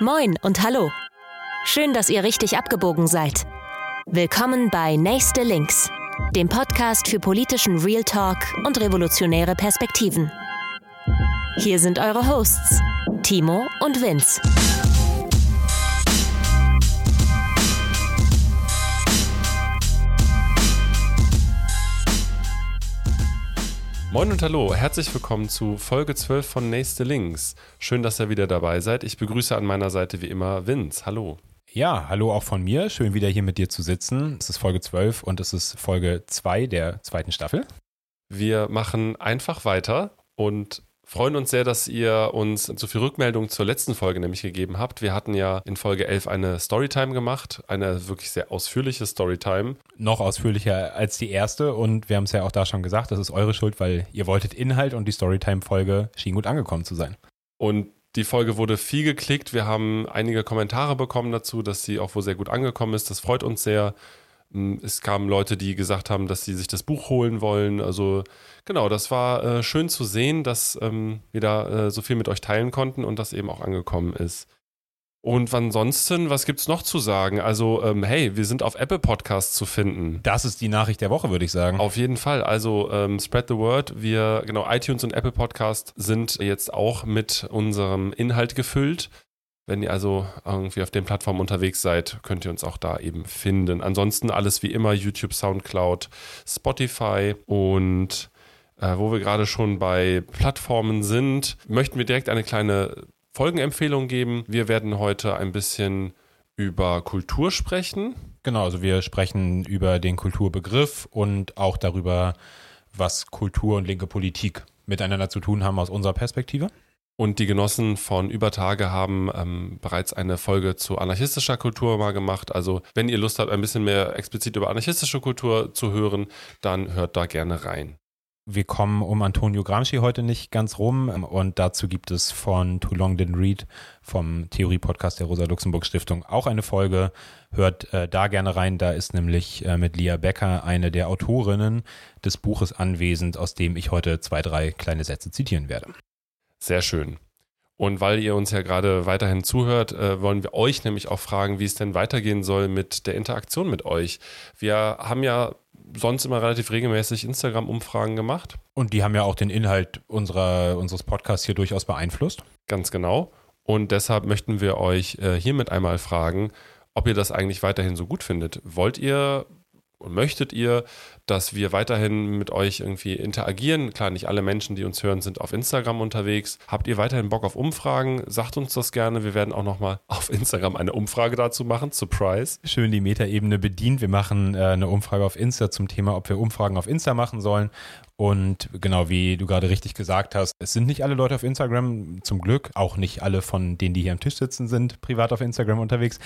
Moin und hallo. Schön, dass ihr richtig abgebogen seid. Willkommen bei Nächste Links, dem Podcast für politischen Real Talk und revolutionäre Perspektiven. Hier sind eure Hosts, Timo und Vince. Moin und hallo, herzlich willkommen zu Folge 12 von Nächste Links. Schön, dass ihr wieder dabei seid. Ich begrüße an meiner Seite wie immer Vince. Hallo. Ja, hallo auch von mir. Schön wieder hier mit dir zu sitzen. Es ist Folge 12 und es ist Folge 2 der zweiten Staffel. Wir machen einfach weiter und freuen uns sehr, dass ihr uns so viel Rückmeldung zur letzten Folge nämlich gegeben habt. Wir hatten ja in Folge 11 eine Storytime gemacht, eine wirklich sehr ausführliche Storytime. Noch ausführlicher als die erste und wir haben es ja auch da schon gesagt, das ist eure Schuld, weil ihr wolltet Inhalt und die Storytime-Folge schien gut angekommen zu sein. Und die Folge wurde viel geklickt. Wir haben einige Kommentare bekommen dazu, dass sie auch wohl sehr gut angekommen ist. Das freut uns sehr. Hm, es kamen Leute, die gesagt haben, dass sie sich das Buch holen wollen. Also genau, das war äh, schön zu sehen, dass ähm, wir da äh, so viel mit euch teilen konnten und das eben auch angekommen ist. Und ansonsten, was gibt's noch zu sagen? Also, ähm, hey, wir sind auf Apple Podcasts zu finden. Das ist die Nachricht der Woche, würde ich sagen. Auf jeden Fall. Also, ähm, spread the word. Wir, genau, iTunes und Apple Podcast sind jetzt auch mit unserem Inhalt gefüllt. Wenn ihr also irgendwie auf den Plattformen unterwegs seid, könnt ihr uns auch da eben finden. Ansonsten alles wie immer YouTube, Soundcloud, Spotify und äh, wo wir gerade schon bei Plattformen sind, möchten wir direkt eine kleine Folgenempfehlung geben. Wir werden heute ein bisschen über Kultur sprechen. Genau, also wir sprechen über den Kulturbegriff und auch darüber, was Kultur und linke Politik miteinander zu tun haben aus unserer Perspektive. Und die Genossen von Übertage haben ähm, bereits eine Folge zu anarchistischer Kultur mal gemacht. Also wenn ihr Lust habt, ein bisschen mehr explizit über anarchistische Kultur zu hören, dann hört da gerne rein. Wir kommen um Antonio Gramsci heute nicht ganz rum und dazu gibt es von Too Long Didn't Read vom Theorie-Podcast der Rosa-Luxemburg-Stiftung auch eine Folge. Hört äh, da gerne rein, da ist nämlich äh, mit Lia Becker eine der Autorinnen des Buches anwesend, aus dem ich heute zwei, drei kleine Sätze zitieren werde. Sehr schön. Und weil ihr uns ja gerade weiterhin zuhört, äh, wollen wir euch nämlich auch fragen, wie es denn weitergehen soll mit der Interaktion mit euch. Wir haben ja sonst immer relativ regelmäßig Instagram-Umfragen gemacht. Und die haben ja auch den Inhalt unserer, unseres Podcasts hier durchaus beeinflusst. Ganz genau. Und deshalb möchten wir euch äh, hiermit einmal fragen, ob ihr das eigentlich weiterhin so gut findet. Wollt ihr und möchtet ihr, dass wir weiterhin mit euch irgendwie interagieren? Klar, nicht alle Menschen, die uns hören, sind auf Instagram unterwegs. Habt ihr weiterhin Bock auf Umfragen? Sagt uns das gerne. Wir werden auch nochmal auf Instagram eine Umfrage dazu machen. Surprise. Schön die Metaebene bedient. Wir machen äh, eine Umfrage auf Insta zum Thema, ob wir Umfragen auf Insta machen sollen. Und genau wie du gerade richtig gesagt hast, es sind nicht alle Leute auf Instagram, zum Glück. Auch nicht alle von denen, die hier am Tisch sitzen, sind privat auf Instagram unterwegs.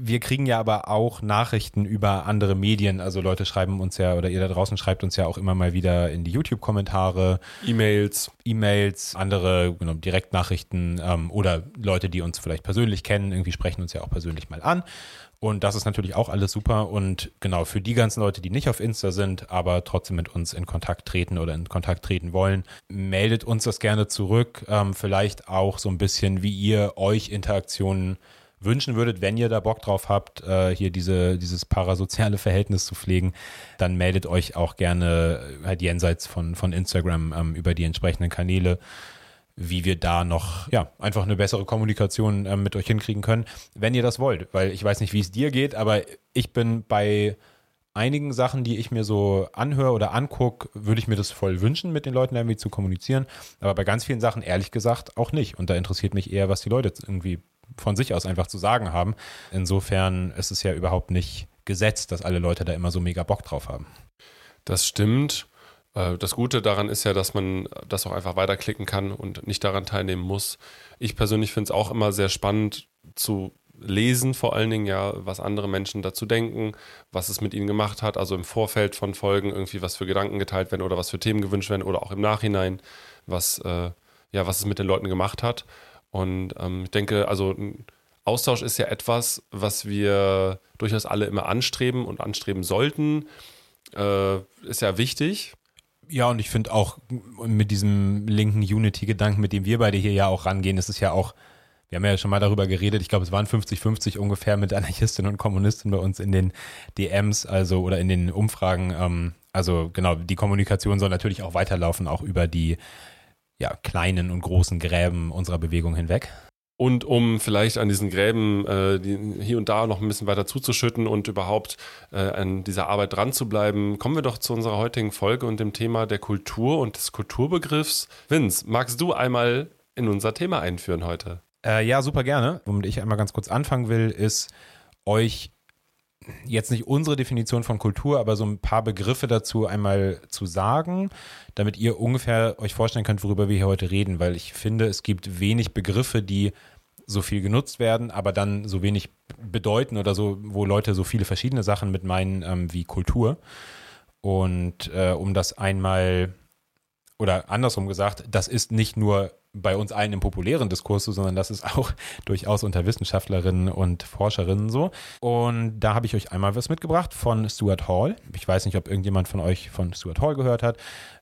Wir kriegen ja aber auch Nachrichten über andere Medien. Also Leute schreiben uns ja, oder ihr da draußen schreibt uns ja auch immer mal wieder in die YouTube-Kommentare. E-Mails. E-Mails, andere genau, Direktnachrichten ähm, oder Leute, die uns vielleicht persönlich kennen, irgendwie sprechen uns ja auch persönlich mal an. Und das ist natürlich auch alles super. Und genau, für die ganzen Leute, die nicht auf Insta sind, aber trotzdem mit uns in Kontakt treten oder in Kontakt treten wollen, meldet uns das gerne zurück. Ähm, vielleicht auch so ein bisschen, wie ihr euch Interaktionen wünschen würdet, wenn ihr da Bock drauf habt, äh, hier diese, dieses parasoziale Verhältnis zu pflegen, dann meldet euch auch gerne halt jenseits von, von Instagram ähm, über die entsprechenden Kanäle wie wir da noch ja einfach eine bessere Kommunikation äh, mit euch hinkriegen können, wenn ihr das wollt. Weil ich weiß nicht, wie es dir geht, aber ich bin bei einigen Sachen, die ich mir so anhöre oder angucke, würde ich mir das voll wünschen, mit den Leuten irgendwie zu kommunizieren. Aber bei ganz vielen Sachen, ehrlich gesagt, auch nicht. Und da interessiert mich eher, was die Leute irgendwie von sich aus einfach zu sagen haben. Insofern ist es ja überhaupt nicht gesetzt, dass alle Leute da immer so mega Bock drauf haben. Das stimmt. Äh, das Gute daran ist ja, dass man das auch einfach weiterklicken kann und nicht daran teilnehmen muss. Ich persönlich finde es auch immer sehr spannend zu lesen, vor allen Dingen ja, was andere Menschen dazu denken, was es mit ihnen gemacht hat, also im Vorfeld von Folgen irgendwie, was für Gedanken geteilt werden oder was für Themen gewünscht werden oder auch im Nachhinein, was, äh, ja, was es mit den Leuten gemacht hat. Und ähm, ich denke, also Austausch ist ja etwas, was wir durchaus alle immer anstreben und anstreben sollten. Äh, ist ja wichtig. Ja, und ich finde auch mit diesem linken Unity-Gedanken, mit dem wir beide hier ja auch rangehen, ist es ja auch wir haben ja schon mal darüber geredet, ich glaube, es waren 50-50 ungefähr mit Anarchistinnen und Kommunisten bei uns in den DMs, also oder in den Umfragen. Ähm, also genau, die Kommunikation soll natürlich auch weiterlaufen, auch über die ja, kleinen und großen Gräben unserer Bewegung hinweg. Und um vielleicht an diesen Gräben äh, die, hier und da noch ein bisschen weiter zuzuschütten und überhaupt äh, an dieser Arbeit dran zu bleiben, kommen wir doch zu unserer heutigen Folge und dem Thema der Kultur und des Kulturbegriffs. Vince, magst du einmal in unser Thema einführen heute? Äh, ja, super gerne. Womit ich einmal ganz kurz anfangen will, ist euch jetzt nicht unsere Definition von Kultur, aber so ein paar Begriffe dazu einmal zu sagen, damit ihr ungefähr euch vorstellen könnt, worüber wir hier heute reden, weil ich finde, es gibt wenig Begriffe, die so viel genutzt werden, aber dann so wenig bedeuten oder so, wo Leute so viele verschiedene Sachen mit meinen ähm, wie Kultur. Und äh, um das einmal oder andersrum gesagt, das ist nicht nur bei uns allen im populären Diskurs so, sondern das ist auch durchaus unter Wissenschaftlerinnen und Forscherinnen so. Und da habe ich euch einmal was mitgebracht von Stuart Hall. Ich weiß nicht, ob irgendjemand von euch von Stuart Hall gehört hat.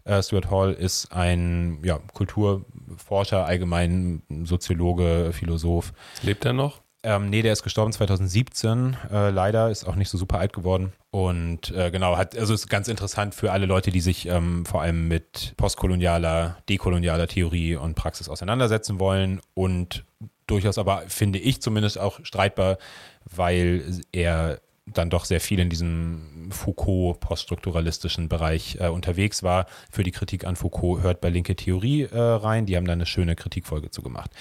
Uh, Stuart Hall ist ein ja, Kulturforscher, allgemein Soziologe, Philosoph. Lebt er noch? Ähm, nee, der ist gestorben 2017. Äh, leider ist auch nicht so super alt geworden. Und äh, genau, hat, also ist ganz interessant für alle Leute, die sich ähm, vor allem mit postkolonialer, dekolonialer Theorie und Praxis auseinandersetzen wollen. Und durchaus aber, finde ich zumindest auch streitbar, weil er dann doch sehr viel in diesem Foucault-poststrukturalistischen Bereich äh, unterwegs war. Für die Kritik an Foucault hört bei Linke Theorie äh, rein. Die haben da eine schöne Kritikfolge zu gemacht.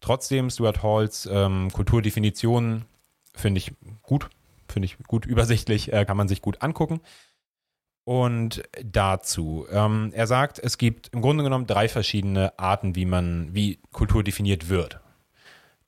Trotzdem, Stuart Halls ähm, Kulturdefinition finde ich gut, finde ich gut übersichtlich, äh, kann man sich gut angucken. Und dazu, ähm, er sagt, es gibt im Grunde genommen drei verschiedene Arten, wie man, wie Kultur definiert wird.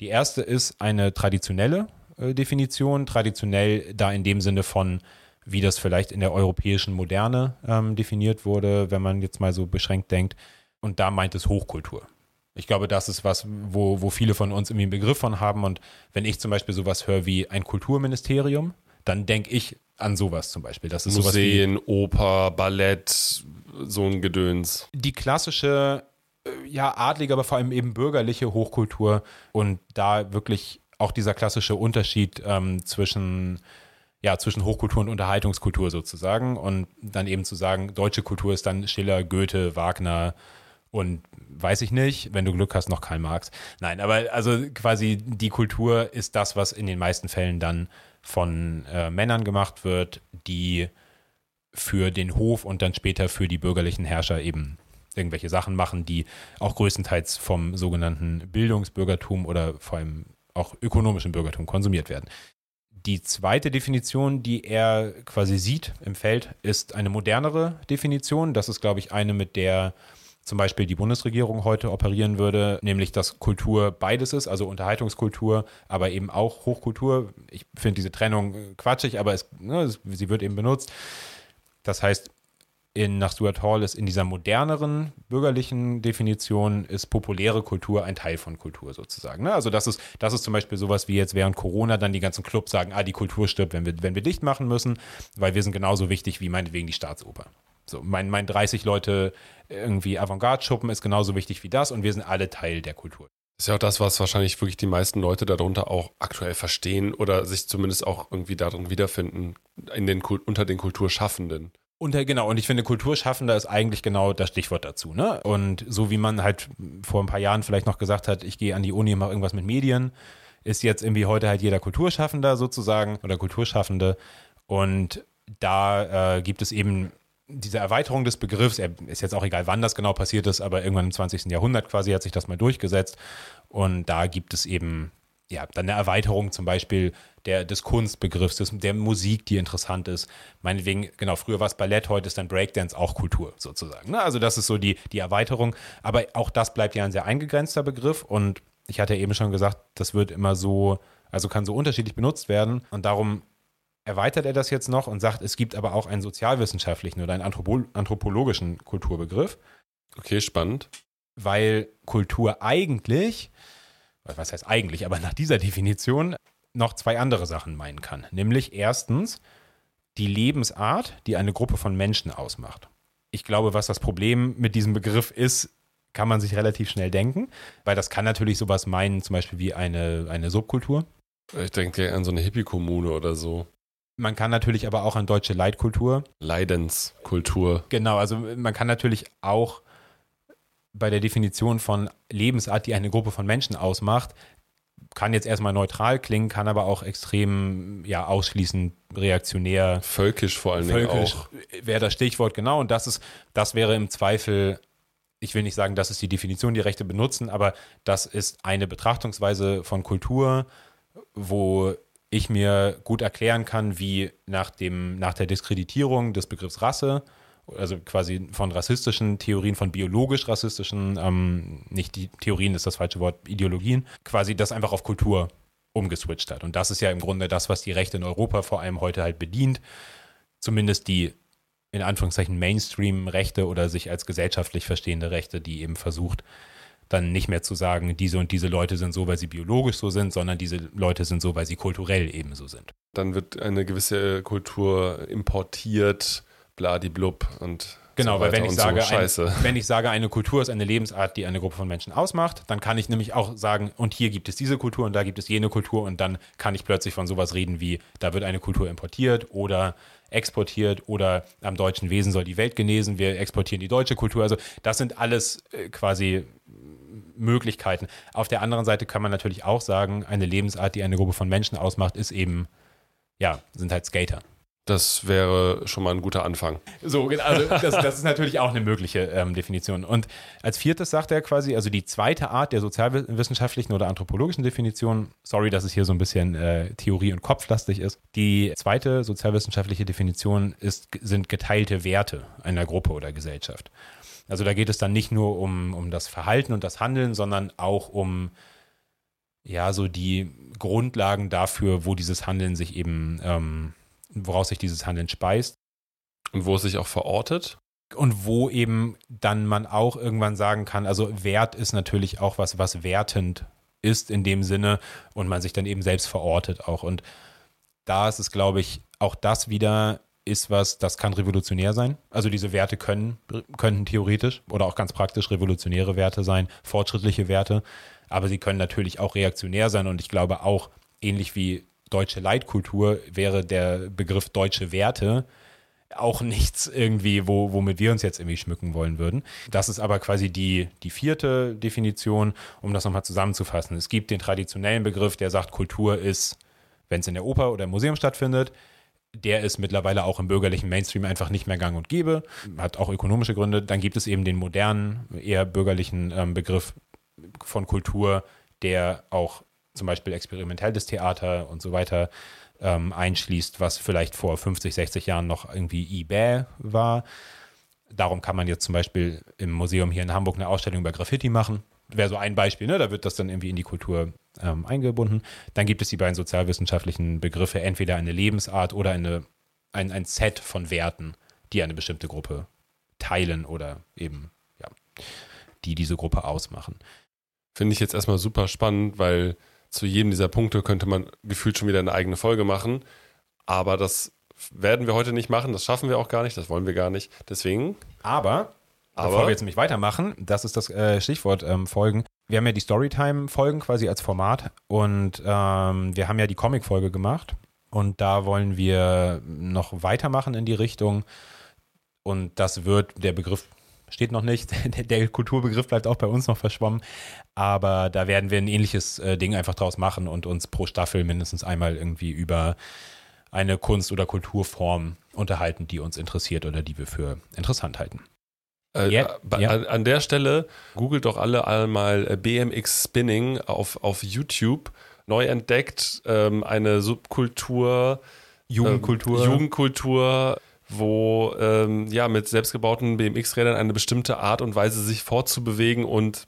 Die erste ist eine traditionelle äh, Definition, traditionell da in dem Sinne von, wie das vielleicht in der europäischen Moderne ähm, definiert wurde, wenn man jetzt mal so beschränkt denkt. Und da meint es Hochkultur. Ich glaube, das ist was, wo, wo viele von uns irgendwie einen Begriff von haben. Und wenn ich zum Beispiel sowas höre wie ein Kulturministerium, dann denke ich an sowas zum Beispiel. Das ist Museen, sowas wie, Oper, Ballett, so ein Gedöns. Die klassische, äh, ja, adlige, aber vor allem eben bürgerliche Hochkultur und da wirklich auch dieser klassische Unterschied ähm, zwischen ja, zwischen Hochkultur und Unterhaltungskultur sozusagen. Und dann eben zu sagen, deutsche Kultur ist dann Schiller, Goethe, Wagner, und weiß ich nicht, wenn du Glück hast, noch Karl Marx. Nein, aber also quasi die Kultur ist das, was in den meisten Fällen dann von äh, Männern gemacht wird, die für den Hof und dann später für die bürgerlichen Herrscher eben irgendwelche Sachen machen, die auch größtenteils vom sogenannten Bildungsbürgertum oder vor allem auch ökonomischen Bürgertum konsumiert werden. Die zweite Definition, die er quasi sieht im Feld, ist eine modernere Definition. Das ist, glaube ich, eine, mit der zum Beispiel die Bundesregierung heute operieren würde, nämlich dass Kultur beides ist, also Unterhaltungskultur, aber eben auch Hochkultur. Ich finde diese Trennung quatschig, aber es, ne, sie wird eben benutzt. Das heißt, in, nach Stuart Hall ist in dieser moderneren bürgerlichen Definition ist populäre Kultur ein Teil von Kultur sozusagen. Ne? Also das ist, das ist zum Beispiel sowas wie jetzt während Corona dann die ganzen Clubs sagen, ah, die Kultur stirbt, wenn wir, wenn wir dicht machen müssen, weil wir sind genauso wichtig wie meinetwegen die Staatsoper. So, mein, mein 30 Leute irgendwie Avantgarde-Schuppen ist genauso wichtig wie das und wir sind alle Teil der Kultur. Das ist ja auch das, was wahrscheinlich wirklich die meisten Leute darunter auch aktuell verstehen oder sich zumindest auch irgendwie darin wiederfinden, in den, unter den Kulturschaffenden. Und genau, und ich finde, Kulturschaffender ist eigentlich genau das Stichwort dazu. Ne? Und so wie man halt vor ein paar Jahren vielleicht noch gesagt hat, ich gehe an die Uni und mache irgendwas mit Medien, ist jetzt irgendwie heute halt jeder Kulturschaffender sozusagen oder Kulturschaffende. Und da äh, gibt es eben diese Erweiterung des Begriffs, er ist jetzt auch egal, wann das genau passiert ist, aber irgendwann im 20. Jahrhundert quasi hat sich das mal durchgesetzt. Und da gibt es eben ja, dann eine Erweiterung zum Beispiel der, des Kunstbegriffs, des, der Musik, die interessant ist. Meinetwegen, genau, früher war es Ballett, heute ist dann Breakdance auch Kultur sozusagen. Ne? Also das ist so die, die Erweiterung. Aber auch das bleibt ja ein sehr eingegrenzter Begriff und ich hatte eben schon gesagt, das wird immer so, also kann so unterschiedlich benutzt werden und darum erweitert er das jetzt noch und sagt, es gibt aber auch einen sozialwissenschaftlichen oder einen Anthropo anthropologischen Kulturbegriff. Okay, spannend. Weil Kultur eigentlich, was heißt eigentlich, aber nach dieser Definition noch zwei andere Sachen meinen kann. Nämlich erstens die Lebensart, die eine Gruppe von Menschen ausmacht. Ich glaube, was das Problem mit diesem Begriff ist, kann man sich relativ schnell denken, weil das kann natürlich sowas meinen, zum Beispiel wie eine, eine Subkultur. Ich denke an so eine Hippie-Kommune oder so. Man kann natürlich aber auch an deutsche Leitkultur. Leidenskultur. Genau, also man kann natürlich auch bei der Definition von Lebensart, die eine Gruppe von Menschen ausmacht, kann jetzt erstmal neutral klingen, kann aber auch extrem ja ausschließend reaktionär. Völkisch vor allen Dingen Völkisch auch. wäre das Stichwort genau und das ist, das wäre im Zweifel, ich will nicht sagen, das ist die Definition, die Rechte benutzen, aber das ist eine Betrachtungsweise von Kultur, wo ich mir gut erklären kann, wie nach, dem, nach der Diskreditierung des Begriffs Rasse, also quasi von rassistischen Theorien, von biologisch rassistischen, ähm, nicht die Theorien ist das falsche Wort, Ideologien, quasi das einfach auf Kultur umgeswitcht hat. Und das ist ja im Grunde das, was die Rechte in Europa vor allem heute halt bedient. Zumindest die in Anführungszeichen Mainstream-Rechte oder sich als gesellschaftlich verstehende Rechte, die eben versucht, dann nicht mehr zu sagen, diese und diese Leute sind so, weil sie biologisch so sind, sondern diese Leute sind so, weil sie kulturell ebenso sind. Dann wird eine gewisse Kultur importiert, bladiblub und Genau, so weil wenn ich, sage, so. Ein, wenn ich sage, eine Kultur ist eine Lebensart, die eine Gruppe von Menschen ausmacht, dann kann ich nämlich auch sagen, und hier gibt es diese Kultur und da gibt es jene Kultur und dann kann ich plötzlich von sowas reden wie, da wird eine Kultur importiert oder exportiert oder am deutschen Wesen soll die Welt genesen, wir exportieren die deutsche Kultur. Also das sind alles äh, quasi Möglichkeiten. Auf der anderen Seite kann man natürlich auch sagen, eine Lebensart, die eine Gruppe von Menschen ausmacht, ist eben, ja, sind halt Skater. Das wäre schon mal ein guter Anfang. So, genau, also das, das ist natürlich auch eine mögliche ähm, Definition. Und als viertes sagt er quasi, also die zweite Art der sozialwissenschaftlichen oder anthropologischen Definition, sorry, dass es hier so ein bisschen äh, Theorie- und Kopflastig ist, die zweite sozialwissenschaftliche Definition ist, sind geteilte Werte einer Gruppe oder Gesellschaft. Also da geht es dann nicht nur um, um das Verhalten und das Handeln, sondern auch um ja, so die Grundlagen dafür, wo dieses Handeln sich eben, ähm, woraus sich dieses Handeln speist. Und wo es sich auch verortet. Und wo eben dann man auch irgendwann sagen kann, also Wert ist natürlich auch was, was wertend ist in dem Sinne und man sich dann eben selbst verortet auch. Und da ist es, glaube ich, auch das wieder ist was, das kann revolutionär sein. Also diese Werte können, könnten theoretisch oder auch ganz praktisch revolutionäre Werte sein, fortschrittliche Werte, aber sie können natürlich auch reaktionär sein und ich glaube auch, ähnlich wie deutsche Leitkultur wäre der Begriff deutsche Werte auch nichts irgendwie, wo, womit wir uns jetzt irgendwie schmücken wollen würden. Das ist aber quasi die, die vierte Definition, um das nochmal zusammenzufassen. Es gibt den traditionellen Begriff, der sagt, Kultur ist, wenn es in der Oper oder im Museum stattfindet, der ist mittlerweile auch im bürgerlichen Mainstream einfach nicht mehr gang und gäbe, hat auch ökonomische Gründe. Dann gibt es eben den modernen, eher bürgerlichen ähm, Begriff von Kultur, der auch zum Beispiel experimentelles Theater und so weiter ähm, einschließt, was vielleicht vor 50, 60 Jahren noch irgendwie eBay war. Darum kann man jetzt zum Beispiel im Museum hier in Hamburg eine Ausstellung über Graffiti machen. Wäre so ein Beispiel, ne? da wird das dann irgendwie in die Kultur ähm, eingebunden. Dann gibt es die beiden sozialwissenschaftlichen Begriffe, entweder eine Lebensart oder eine, ein, ein Set von Werten, die eine bestimmte Gruppe teilen oder eben, ja, die diese Gruppe ausmachen. Finde ich jetzt erstmal super spannend, weil zu jedem dieser Punkte könnte man gefühlt schon wieder eine eigene Folge machen. Aber das werden wir heute nicht machen, das schaffen wir auch gar nicht, das wollen wir gar nicht. Deswegen. Aber, Aber- bevor wir jetzt nämlich weitermachen, das ist das äh, Stichwort ähm, Folgen. Wir haben ja die Storytime-Folgen quasi als Format und ähm, wir haben ja die Comic-Folge gemacht und da wollen wir noch weitermachen in die Richtung und das wird, der Begriff steht noch nicht, der, Kulturbegriff bleibt auch bei uns noch verschwommen, aber da werden wir ein ähnliches äh, Ding einfach draus machen und uns pro Staffel mindestens einmal irgendwie über eine Kunst- oder Kulturform unterhalten, die uns interessiert oder die wir für interessant halten. Äh, bei- ja. An, an der Stelle googelt doch alle einmal äh, BMX Spinning auf, auf YouTube. Neu entdeckt, ähm, eine Subkultur, Jugendkultur. ähm, Jugendkultur, wo ähm, ja mit selbstgebauten BMX-Rädern eine bestimmte Art und Weise sich fortzubewegen und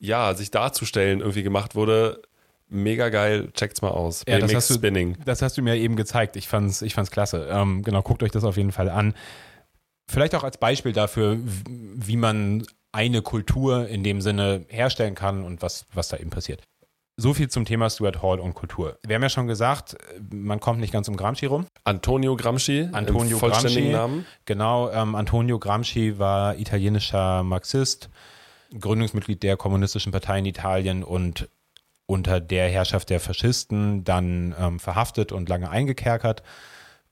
ja, sich darzustellen irgendwie gemacht wurde. Mega geil, checkt's mal aus. Ja, das BMX hast du- Spinning. Das hast du mir eben gezeigt. Ich fand's, ich fand's klasse. Ähm, genau, guckt euch das auf jeden Fall an. Vielleicht auch als Beispiel dafür, wie man eine Kultur in dem Sinne herstellen kann und was, was da eben passiert. So viel zum Thema Stuart Hall und Kultur. Wir haben ja schon gesagt, man kommt nicht ganz um Gramsci rum. Antonio Gramsci, Antonio vollständigen Gramsci. Namen. Genau, ähm, Antonio Gramsci war italienischer Marxist, Gründungsmitglied der Kommunistischen Partei in Italien und unter der Herrschaft der Faschisten dann ähm, verhaftet und lange eingekerkert,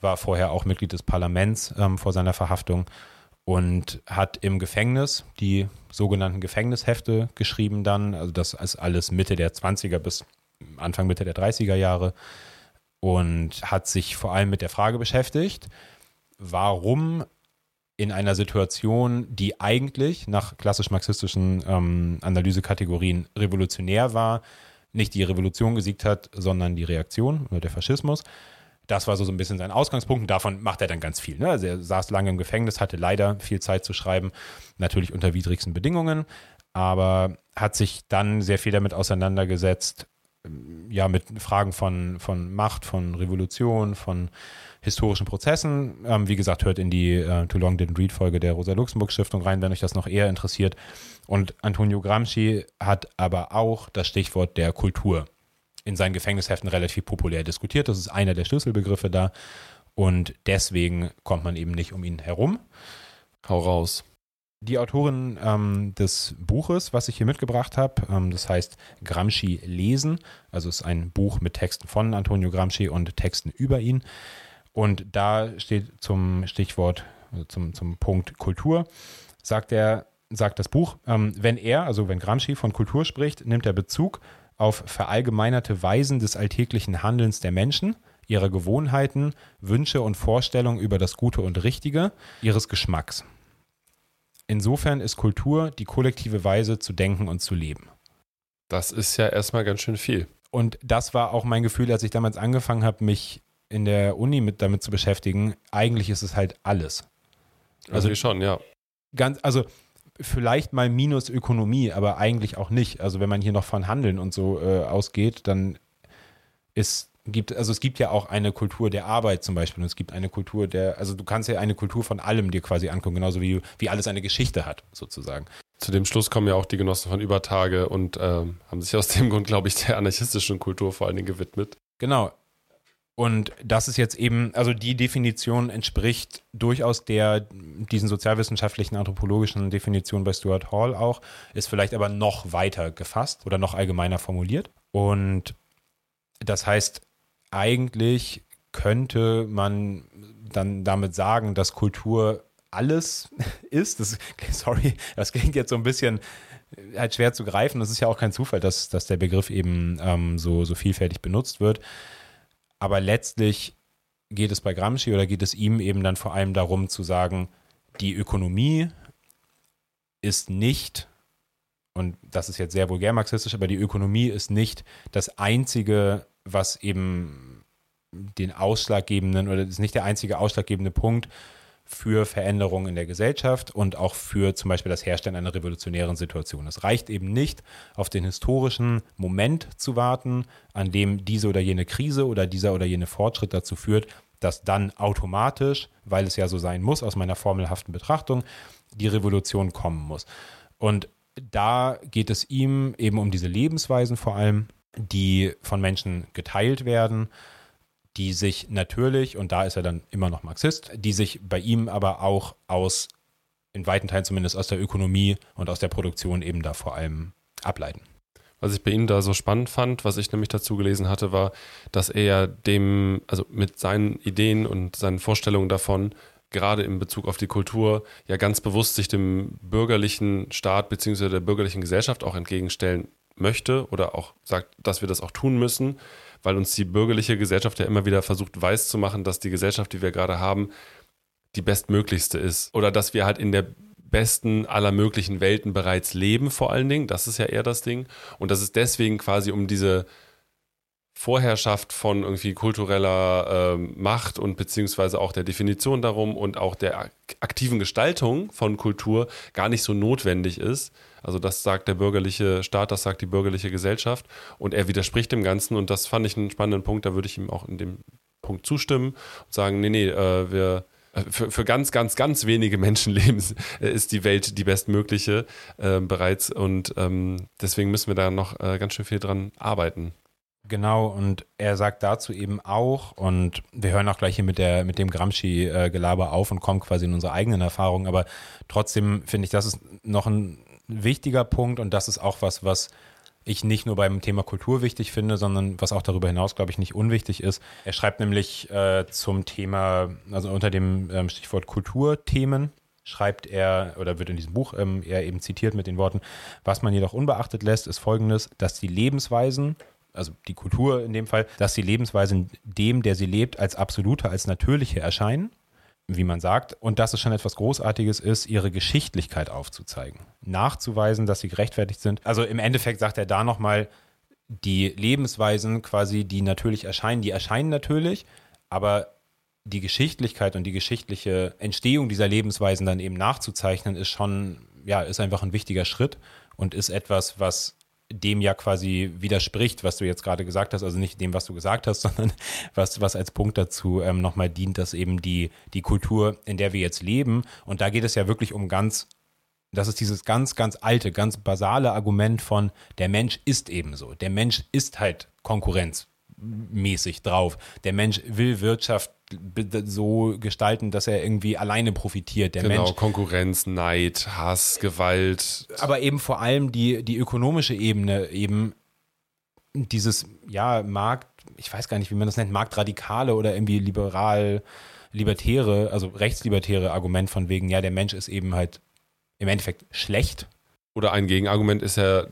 war vorher auch Mitglied des Parlaments ähm, vor seiner Verhaftung und hat im Gefängnis die sogenannten Gefängnishefte geschrieben dann. Also das ist alles Mitte der 20er bis Anfang Mitte der 30er Jahre und hat sich vor allem mit der Frage beschäftigt, warum in einer Situation, die eigentlich nach klassisch marxistischen ähm, Analysekategorien revolutionär war, nicht die Revolution gesiegt hat, sondern die Reaktion oder der Faschismus. Das war so, so ein bisschen sein Ausgangspunkt. Und davon macht er dann ganz viel. Ne? Also er saß lange im Gefängnis, hatte leider viel Zeit zu schreiben, natürlich unter widrigsten Bedingungen, aber hat sich dann sehr viel damit auseinandergesetzt, ja, mit Fragen von, von Macht, von Revolution, von historischen Prozessen. Ähm, wie gesagt, hört in die äh, Too Long Didn't Read Folge der Rosa-Luxemburg-Stiftung rein, wenn euch das noch eher interessiert. Und Antonio Gramsci hat aber auch das Stichwort der Kultur in seinen Gefängnisheften relativ populär diskutiert. Das ist einer der Schlüsselbegriffe da. Und deswegen kommt man eben nicht um ihn herum. Hau raus. Die Autorin ähm, des Buches, was ich hier mitgebracht habe, ähm, das heißt Gramsci lesen. Also es ist ein Buch mit Texten von Antonio Gramsci und Texten über ihn. Und da steht zum Stichwort, also zum, zum Punkt Kultur, sagt er, sagt das Buch, ähm, wenn er, also wenn Gramsci von Kultur spricht, nimmt er Bezug auf verallgemeinerte Weisen des alltäglichen Handelns der Menschen, ihrer Gewohnheiten, Wünsche und Vorstellungen über das Gute und Richtige, ihres Geschmacks. Insofern ist Kultur die kollektive Weise zu denken und zu leben. Das ist ja erstmal ganz schön viel. Und das war auch mein Gefühl, als ich damals angefangen habe, mich in der Uni mit damit zu beschäftigen. Eigentlich ist es halt alles. Also Irgendwie schon, ja. Ganz, also vielleicht mal minus Ökonomie, aber eigentlich auch nicht. Also wenn man hier noch von Handeln und so äh, ausgeht, dann ist gibt, also es gibt ja auch eine Kultur der Arbeit zum Beispiel und es gibt eine Kultur der, also du kannst ja eine Kultur von allem dir quasi angucken, genauso wie, wie alles eine Geschichte hat, sozusagen. Zu dem Schluss kommen ja auch die Genossen von Übertage und ähm, haben sich aus dem Grund, glaube ich, der anarchistischen Kultur vor allen Dingen gewidmet. Genau. Und das ist jetzt eben, also die Definition entspricht durchaus der, diesen sozialwissenschaftlichen, anthropologischen Definition bei Stuart Hall auch, ist vielleicht aber noch weiter gefasst oder noch allgemeiner formuliert. Und das heißt, eigentlich könnte man dann damit sagen, dass Kultur alles ist. Das, sorry, das klingt jetzt so ein bisschen halt schwer zu greifen. Das ist ja auch kein Zufall, dass, dass der Begriff eben ähm, so, so vielfältig benutzt wird. Aber letztlich geht es bei Gramsci oder geht es ihm eben dann vor allem darum zu sagen, die Ökonomie ist nicht, und das ist jetzt sehr vulgär marxistisch, aber die Ökonomie ist nicht das einzige, was eben den ausschlaggebenden oder ist nicht der einzige ausschlaggebende Punkt für Veränderungen in der Gesellschaft und auch für zum Beispiel das Herstellen einer revolutionären Situation. Es reicht eben nicht, auf den historischen Moment zu warten, an dem diese oder jene Krise oder dieser oder jene Fortschritt dazu führt, dass dann automatisch, weil es ja so sein muss aus meiner formelhaften Betrachtung, die Revolution kommen muss. Und da geht es ihm eben um diese Lebensweisen vor allem, die von Menschen geteilt werden die sich natürlich, und da ist er dann immer noch Marxist, die sich bei ihm aber auch aus, in weiten Teilen zumindest aus der Ökonomie und aus der Produktion eben da vor allem ableiten. Was ich bei ihm da so spannend fand, was ich nämlich dazu gelesen hatte, war, dass er dem, also mit seinen Ideen und seinen Vorstellungen davon, gerade in Bezug auf die Kultur, ja ganz bewusst sich dem bürgerlichen Staat bzw. der bürgerlichen Gesellschaft auch entgegenstellen möchte oder auch sagt, dass wir das auch tun müssen weil uns die bürgerliche Gesellschaft ja immer wieder versucht weiß zu machen, dass die Gesellschaft, die wir gerade haben, die bestmöglichste ist. Oder dass wir halt in der besten aller möglichen Welten bereits leben, vor allen Dingen. Das ist ja eher das Ding. Und dass es deswegen quasi um diese Vorherrschaft von irgendwie kultureller äh, Macht und beziehungsweise auch der Definition darum und auch der aktiven Gestaltung von Kultur gar nicht so notwendig ist. Also das sagt der bürgerliche Staat, das sagt die bürgerliche Gesellschaft. Und er widerspricht dem Ganzen. Und das fand ich einen spannenden Punkt, da würde ich ihm auch in dem Punkt zustimmen und sagen, nee, nee, äh, wir äh, für, für ganz, ganz, ganz wenige Menschenleben äh, ist die Welt die bestmögliche äh, bereits. Und ähm, deswegen müssen wir da noch äh, ganz schön viel dran arbeiten. Genau, und er sagt dazu eben auch, und wir hören auch gleich hier mit, der, mit dem Gramsci-Gelaber auf und kommen quasi in unsere eigenen Erfahrungen, aber trotzdem finde ich, das ist noch ein wichtiger Punkt und das ist auch was, was ich nicht nur beim Thema Kultur wichtig finde, sondern was auch darüber hinaus, glaube ich, nicht unwichtig ist. Er schreibt nämlich äh, zum Thema, also unter dem ähm, Stichwort Kulturthemen, schreibt er oder wird in diesem Buch ähm, er eben zitiert mit den Worten, was man jedoch unbeachtet lässt, ist folgendes, dass die Lebensweisen, also die Kultur in dem Fall, dass die Lebensweisen dem, der sie lebt, als absolute, als natürliche erscheinen wie man sagt, und dass es schon etwas Großartiges ist, ihre Geschichtlichkeit aufzuzeigen, nachzuweisen, dass sie gerechtfertigt sind. Also im Endeffekt sagt er da nochmal, die Lebensweisen quasi, die natürlich erscheinen, die erscheinen natürlich, aber die Geschichtlichkeit und die geschichtliche Entstehung dieser Lebensweisen dann eben nachzuzeichnen, ist schon, ja, ist einfach ein wichtiger Schritt und ist etwas, was dem ja quasi widerspricht, was du jetzt gerade gesagt hast, also nicht dem, was du gesagt hast, sondern was, was als Punkt dazu ähm, nochmal dient, dass eben die, die Kultur, in der wir jetzt leben, und da geht es ja wirklich um ganz, das ist dieses ganz, ganz alte, ganz basale Argument von, der Mensch ist ebenso. Der Mensch ist halt konkurrenzmäßig drauf. Der Mensch will Wirtschaft so gestalten, dass er irgendwie alleine profitiert. Der genau, Mensch, Konkurrenz, Neid, Hass, Gewalt. aber eben vor allem die, die ökonomische Ebene, eben dieses, ja, Markt, ich weiß gar nicht, wie man das nennt, Marktradikale oder irgendwie liberal, libertäre, also rechtslibertäre Argument von wegen, ja, der Mensch ist eben halt im Endeffekt schlecht. Oder ein Gegenargument ist ja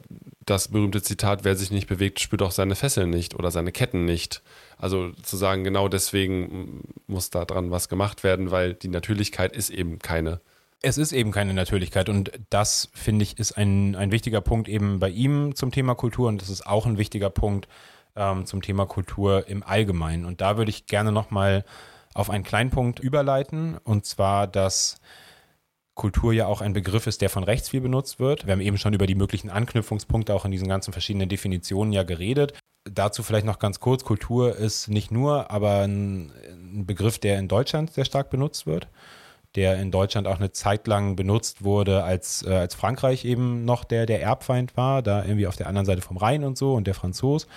das berühmte Zitat, wer sich nicht bewegt, spürt auch seine Fesseln nicht oder seine Ketten nicht. Also zu sagen, genau deswegen muss da dran was gemacht werden, weil die Natürlichkeit ist eben keine. Es ist eben keine Natürlichkeit und das, finde ich, ist ein, ein wichtiger Punkt eben bei ihm zum Thema Kultur und das ist auch ein wichtiger Punkt ähm, zum Thema Kultur im Allgemeinen. Und da würde ich gerne nochmal auf einen kleinen Punkt überleiten und zwar, dass Kultur ja auch ein Begriff ist, der von rechts viel benutzt wird. Wir haben eben schon über die möglichen Anknüpfungspunkte auch in diesen ganzen verschiedenen Definitionen ja geredet. Dazu vielleicht noch ganz kurz, Kultur ist nicht nur, aber ein, ein Begriff, der in Deutschland sehr stark benutzt wird, der in Deutschland auch eine Zeit lang benutzt wurde, als, äh, als Frankreich eben noch der, der Erbfeind war, da irgendwie auf der anderen Seite vom Rhein und so und der Franzos.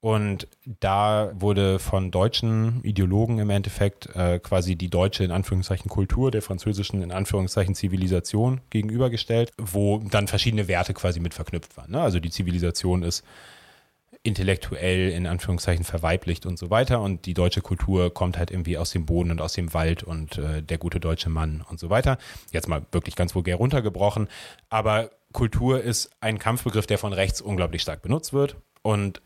Und da wurde von deutschen Ideologen im Endeffekt äh, quasi die deutsche in Anführungszeichen Kultur der französischen in Anführungszeichen Zivilisation gegenübergestellt, wo dann verschiedene Werte quasi mit verknüpft waren. Ne? Also die Zivilisation ist intellektuell in Anführungszeichen verweiblicht und so weiter und die deutsche Kultur kommt halt irgendwie aus dem Boden und aus dem Wald und äh, der gute deutsche Mann und so weiter. Jetzt mal wirklich ganz vulgär runtergebrochen, aber Kultur ist ein Kampfbegriff, der von rechts unglaublich stark benutzt wird und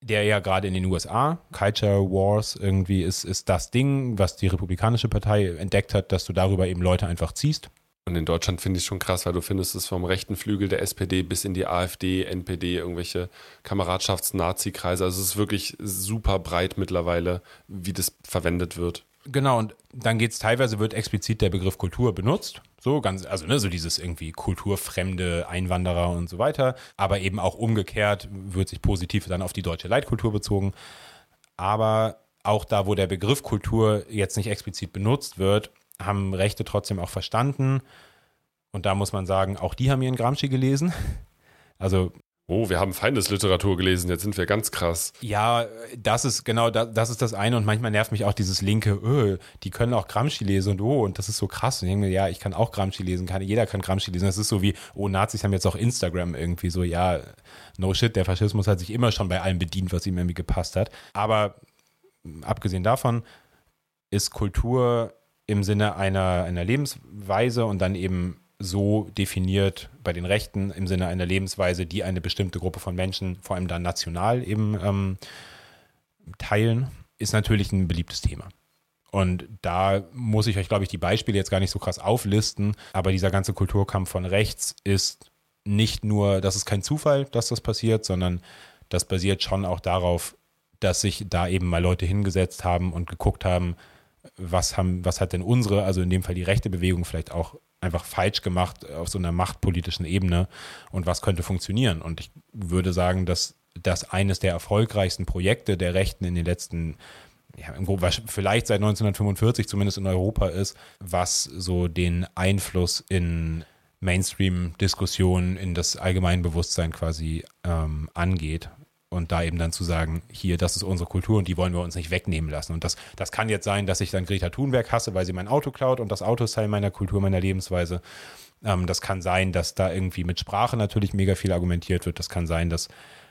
der ja gerade in den USA, Culture Wars irgendwie ist, ist das Ding, was die Republikanische Partei entdeckt hat, dass du darüber eben Leute einfach ziehst. Und in Deutschland finde ich es schon krass, weil du findest es vom rechten Flügel der SPD bis in die AfD, NPD, irgendwelche Kameradschafts-Nazi-Kreise. Also es ist wirklich super breit mittlerweile, wie das verwendet wird. Genau, und dann geht es teilweise, wird explizit der Begriff Kultur benutzt. So ganz, also ne, so dieses irgendwie kulturfremde Einwanderer und so weiter. Aber eben auch umgekehrt wird sich positiv dann auf die deutsche Leitkultur bezogen. Aber auch da, wo der Begriff Kultur jetzt nicht explizit benutzt wird, haben Rechte trotzdem auch verstanden. Und da muss man sagen, auch die haben ihren Gramsci gelesen. Also Oh, wir haben Feindesliteratur gelesen, jetzt sind wir ganz krass. Ja, das ist genau, das, das ist das eine und manchmal nervt mich auch dieses linke, öh, die können auch Gramsci lesen und oh, und das ist so krass. Und ich denke mir, ja, ich kann auch Gramsci lesen, kann, jeder kann Gramsci lesen. Das ist so wie, oh, Nazis haben jetzt auch Instagram irgendwie so, ja, no shit, der Faschismus hat sich immer schon bei allem bedient, was ihm irgendwie gepasst hat. Aber abgesehen davon ist Kultur im Sinne einer, einer Lebensweise und dann eben so definiert bei den Rechten im Sinne einer Lebensweise, die eine bestimmte Gruppe von Menschen, vor allem dann national eben ähm, teilen, ist natürlich ein beliebtes Thema. Und da muss ich euch, glaube ich, die Beispiele jetzt gar nicht so krass auflisten, aber dieser ganze Kulturkampf von rechts ist nicht nur, das ist kein Zufall, dass das passiert, sondern das basiert schon auch darauf, dass sich da eben mal Leute hingesetzt haben und geguckt haben, was haben, was hat denn unsere, also in dem Fall die rechte Bewegung vielleicht auch einfach falsch gemacht auf so einer machtpolitischen Ebene und was könnte funktionieren. Und ich würde sagen, dass das eines der erfolgreichsten Projekte der Rechten in den letzten ja, vielleicht seit 1945 zumindest in Europa ist, was so den Einfluss in Mainstream-Diskussionen, in das Allgemeinbewusstsein quasi ähm, angeht und da eben dann zu sagen, hier, das ist unsere Kultur und die wollen wir uns nicht wegnehmen lassen. Und das, das kann jetzt sein, dass ich dann Greta Thunberg hasse, weil sie mein Auto klaut und das Auto ist Teil meiner Kultur, meiner Lebensweise. Ähm, das kann sein, dass da irgendwie mit Sprache natürlich mega viel argumentiert wird. Das kann sein, dass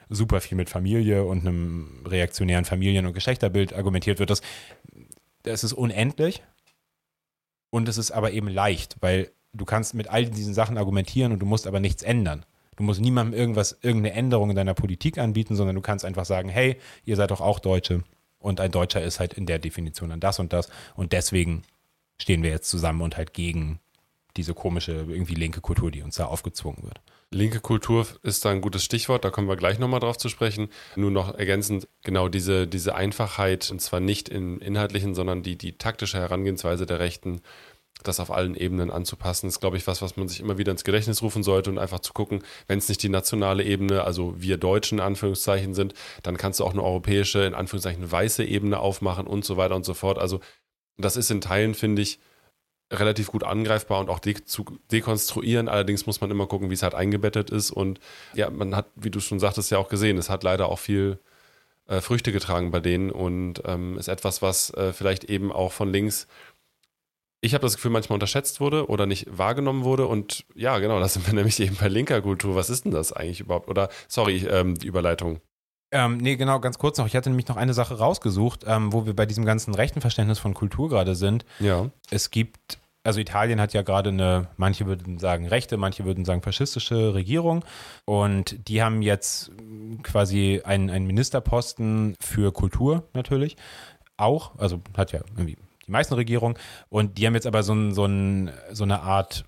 super viel mit Familie und einem reaktionären Familien- und Geschlechterbild argumentiert wird. Das, das ist unendlich. Und es ist aber eben leicht, weil du kannst mit all diesen Sachen argumentieren und du musst aber nichts ändern. Du musst niemandem irgendwas, irgendeine Änderung in deiner Politik anbieten, sondern du kannst einfach sagen, hey, ihr seid doch auch Deutsche. Und ein Deutscher ist halt in der Definition dann das und das. Und deswegen stehen wir jetzt zusammen und halt gegen diese komische, irgendwie linke Kultur, die uns da aufgezwungen wird. Linke Kultur ist da ein gutes Stichwort, da kommen wir gleich nochmal drauf zu sprechen. Nur noch ergänzend, genau diese, diese Einfachheit, und zwar nicht im inhaltlichen, sondern die, die taktische Herangehensweise der Rechten, das auf allen Ebenen anzupassen, ist, glaube ich, was, was man sich immer wieder ins Gedächtnis rufen sollte und einfach zu gucken, wenn es nicht die nationale Ebene, also wir Deutschen in Anführungszeichen sind, dann kannst du auch eine europäische, in Anführungszeichen weiße Ebene aufmachen und so weiter und so fort. Also das ist in Teilen, finde ich, relativ gut angreifbar und auch de zu dekonstruieren. Allerdings muss man immer gucken, wie es halt eingebettet ist. Und ja, man hat, wie du schon sagtest, ja auch gesehen, es hat leider auch viel äh, Früchte getragen bei denen und ähm, ist etwas, was äh, vielleicht eben auch von links, ich habe das Gefühl, manchmal unterschätzt wurde oder nicht wahrgenommen wurde. Und ja, genau, da sind wir nämlich eben bei linker Kultur. Was ist denn das eigentlich überhaupt? Oder, sorry, ähm, die Überleitung. Ähm, nee, genau, ganz kurz noch. Ich hatte nämlich noch eine Sache rausgesucht, ähm, wo wir bei diesem ganzen rechten Verständnis von Kultur gerade sind. Ja. Es gibt, also Italien hat ja gerade eine, manche würden sagen rechte, manche würden sagen faschistische Regierung. Und die haben jetzt quasi einen, einen Ministerposten für Kultur natürlich auch. Also hat ja irgendwie die meisten Regierungen. Und die haben jetzt aber so, ein, so, ein, so eine Art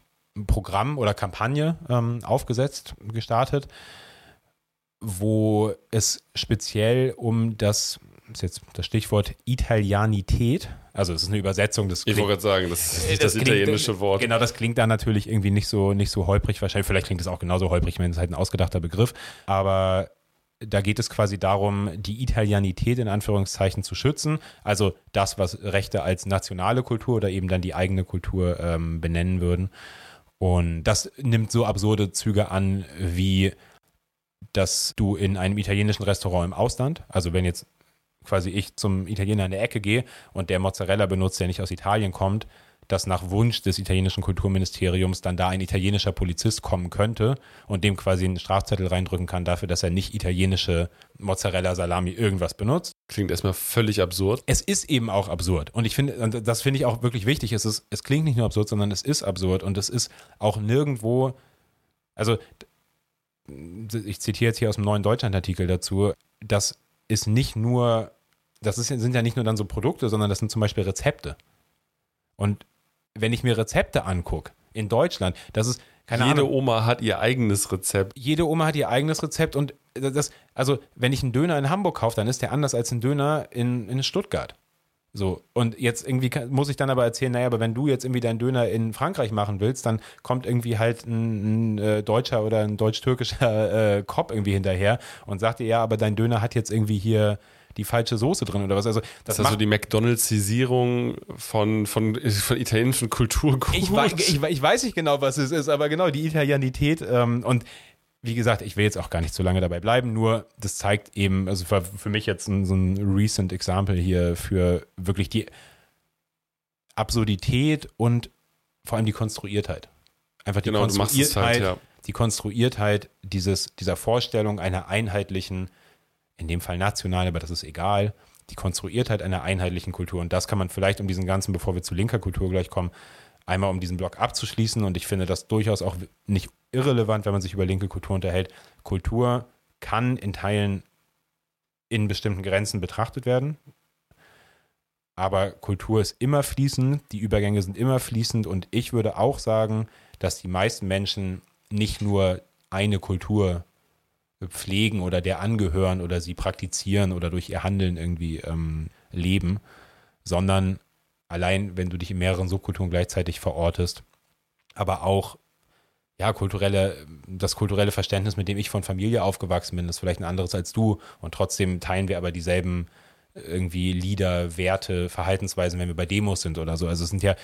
Programm oder Kampagne ähm, aufgesetzt, gestartet wo es speziell um das, ist jetzt das Stichwort Italianität, also es ist eine Übersetzung des. Ich wollte gerade sagen, das ist nicht das, das italienische klingt, Wort. Genau, das klingt da natürlich irgendwie nicht so, nicht so holprig, wahrscheinlich, vielleicht klingt es auch genauso holprig, wenn es halt ein ausgedachter Begriff, aber da geht es quasi darum, die Italianität in Anführungszeichen zu schützen. Also das, was Rechte als nationale Kultur oder eben dann die eigene Kultur ähm, benennen würden. Und das nimmt so absurde Züge an, wie dass du in einem italienischen Restaurant im Ausland, also wenn jetzt quasi ich zum Italiener in der Ecke gehe und der Mozzarella benutzt, der nicht aus Italien kommt, dass nach Wunsch des italienischen Kulturministeriums dann da ein italienischer Polizist kommen könnte und dem quasi einen Strafzettel reindrücken kann dafür, dass er nicht italienische Mozzarella, Salami, irgendwas benutzt. Klingt erstmal völlig absurd. Es ist eben auch absurd. Und ich finde, das finde ich auch wirklich wichtig. Es, ist, es klingt nicht nur absurd, sondern es ist absurd und es ist auch nirgendwo, also ich zitiere jetzt hier aus dem neuen Deutschland-Artikel dazu, das ist nicht nur, das ist, sind ja nicht nur dann so Produkte, sondern das sind zum Beispiel Rezepte. Und wenn ich mir Rezepte angucke, in Deutschland, das ist, keine Jede Ahnung. Oma hat ihr eigenes Rezept. Jede Oma hat ihr eigenes Rezept und das, also wenn ich einen Döner in Hamburg kaufe, dann ist der anders als ein Döner in, in Stuttgart. So, und jetzt irgendwie kann, muss ich dann aber erzählen, naja, aber wenn du jetzt irgendwie deinen Döner in Frankreich machen willst, dann kommt irgendwie halt ein, ein äh, deutscher oder ein deutsch-türkischer äh, Cop irgendwie hinterher und sagt dir, ja, aber dein Döner hat jetzt irgendwie hier die falsche Soße drin oder was. Also das, das ist also die McDonaldsisierung von, von, von italienischen Kulturgut. Ich, ich, ich, weiß nicht genau, was es ist, aber genau, die Italianität ähm, und wie gesagt, ich will jetzt auch gar nicht so lange dabei bleiben, nur das zeigt eben, also für, für mich jetzt ein, so ein recent Example hier für wirklich die Absurdität und vor allem die Konstruiertheit. Einfach die genau, Konstruiertheit, halt, ja. die Konstruiertheit dieses, dieser Vorstellung einer einheitlichen, in dem Fall national, aber das ist egal, die Konstruiertheit einer einheitlichen Kultur. Und das kann man vielleicht um diesen ganzen, bevor wir zu linker Kultur gleich kommen, einmal um diesen Block abzuschließen. Und ich finde das durchaus auch nicht irrelevant, wenn man sich über linke Kultur unterhält. Kultur kann in Teilen in bestimmten Grenzen betrachtet werden. Aber Kultur ist immer fließend, die Übergänge sind immer fließend und ich würde auch sagen, dass die meisten Menschen nicht nur eine Kultur pflegen oder der angehören oder sie praktizieren oder durch ihr Handeln irgendwie ähm, leben, sondern allein wenn du dich in mehreren Subkulturen gleichzeitig verortest, aber auch ja, kulturelle, das kulturelle Verständnis, mit dem ich von Familie aufgewachsen bin, ist vielleicht ein anderes als du. Und trotzdem teilen wir aber dieselben irgendwie Lieder, Werte, Verhaltensweisen, wenn wir bei Demos sind oder so. Also es sind ja,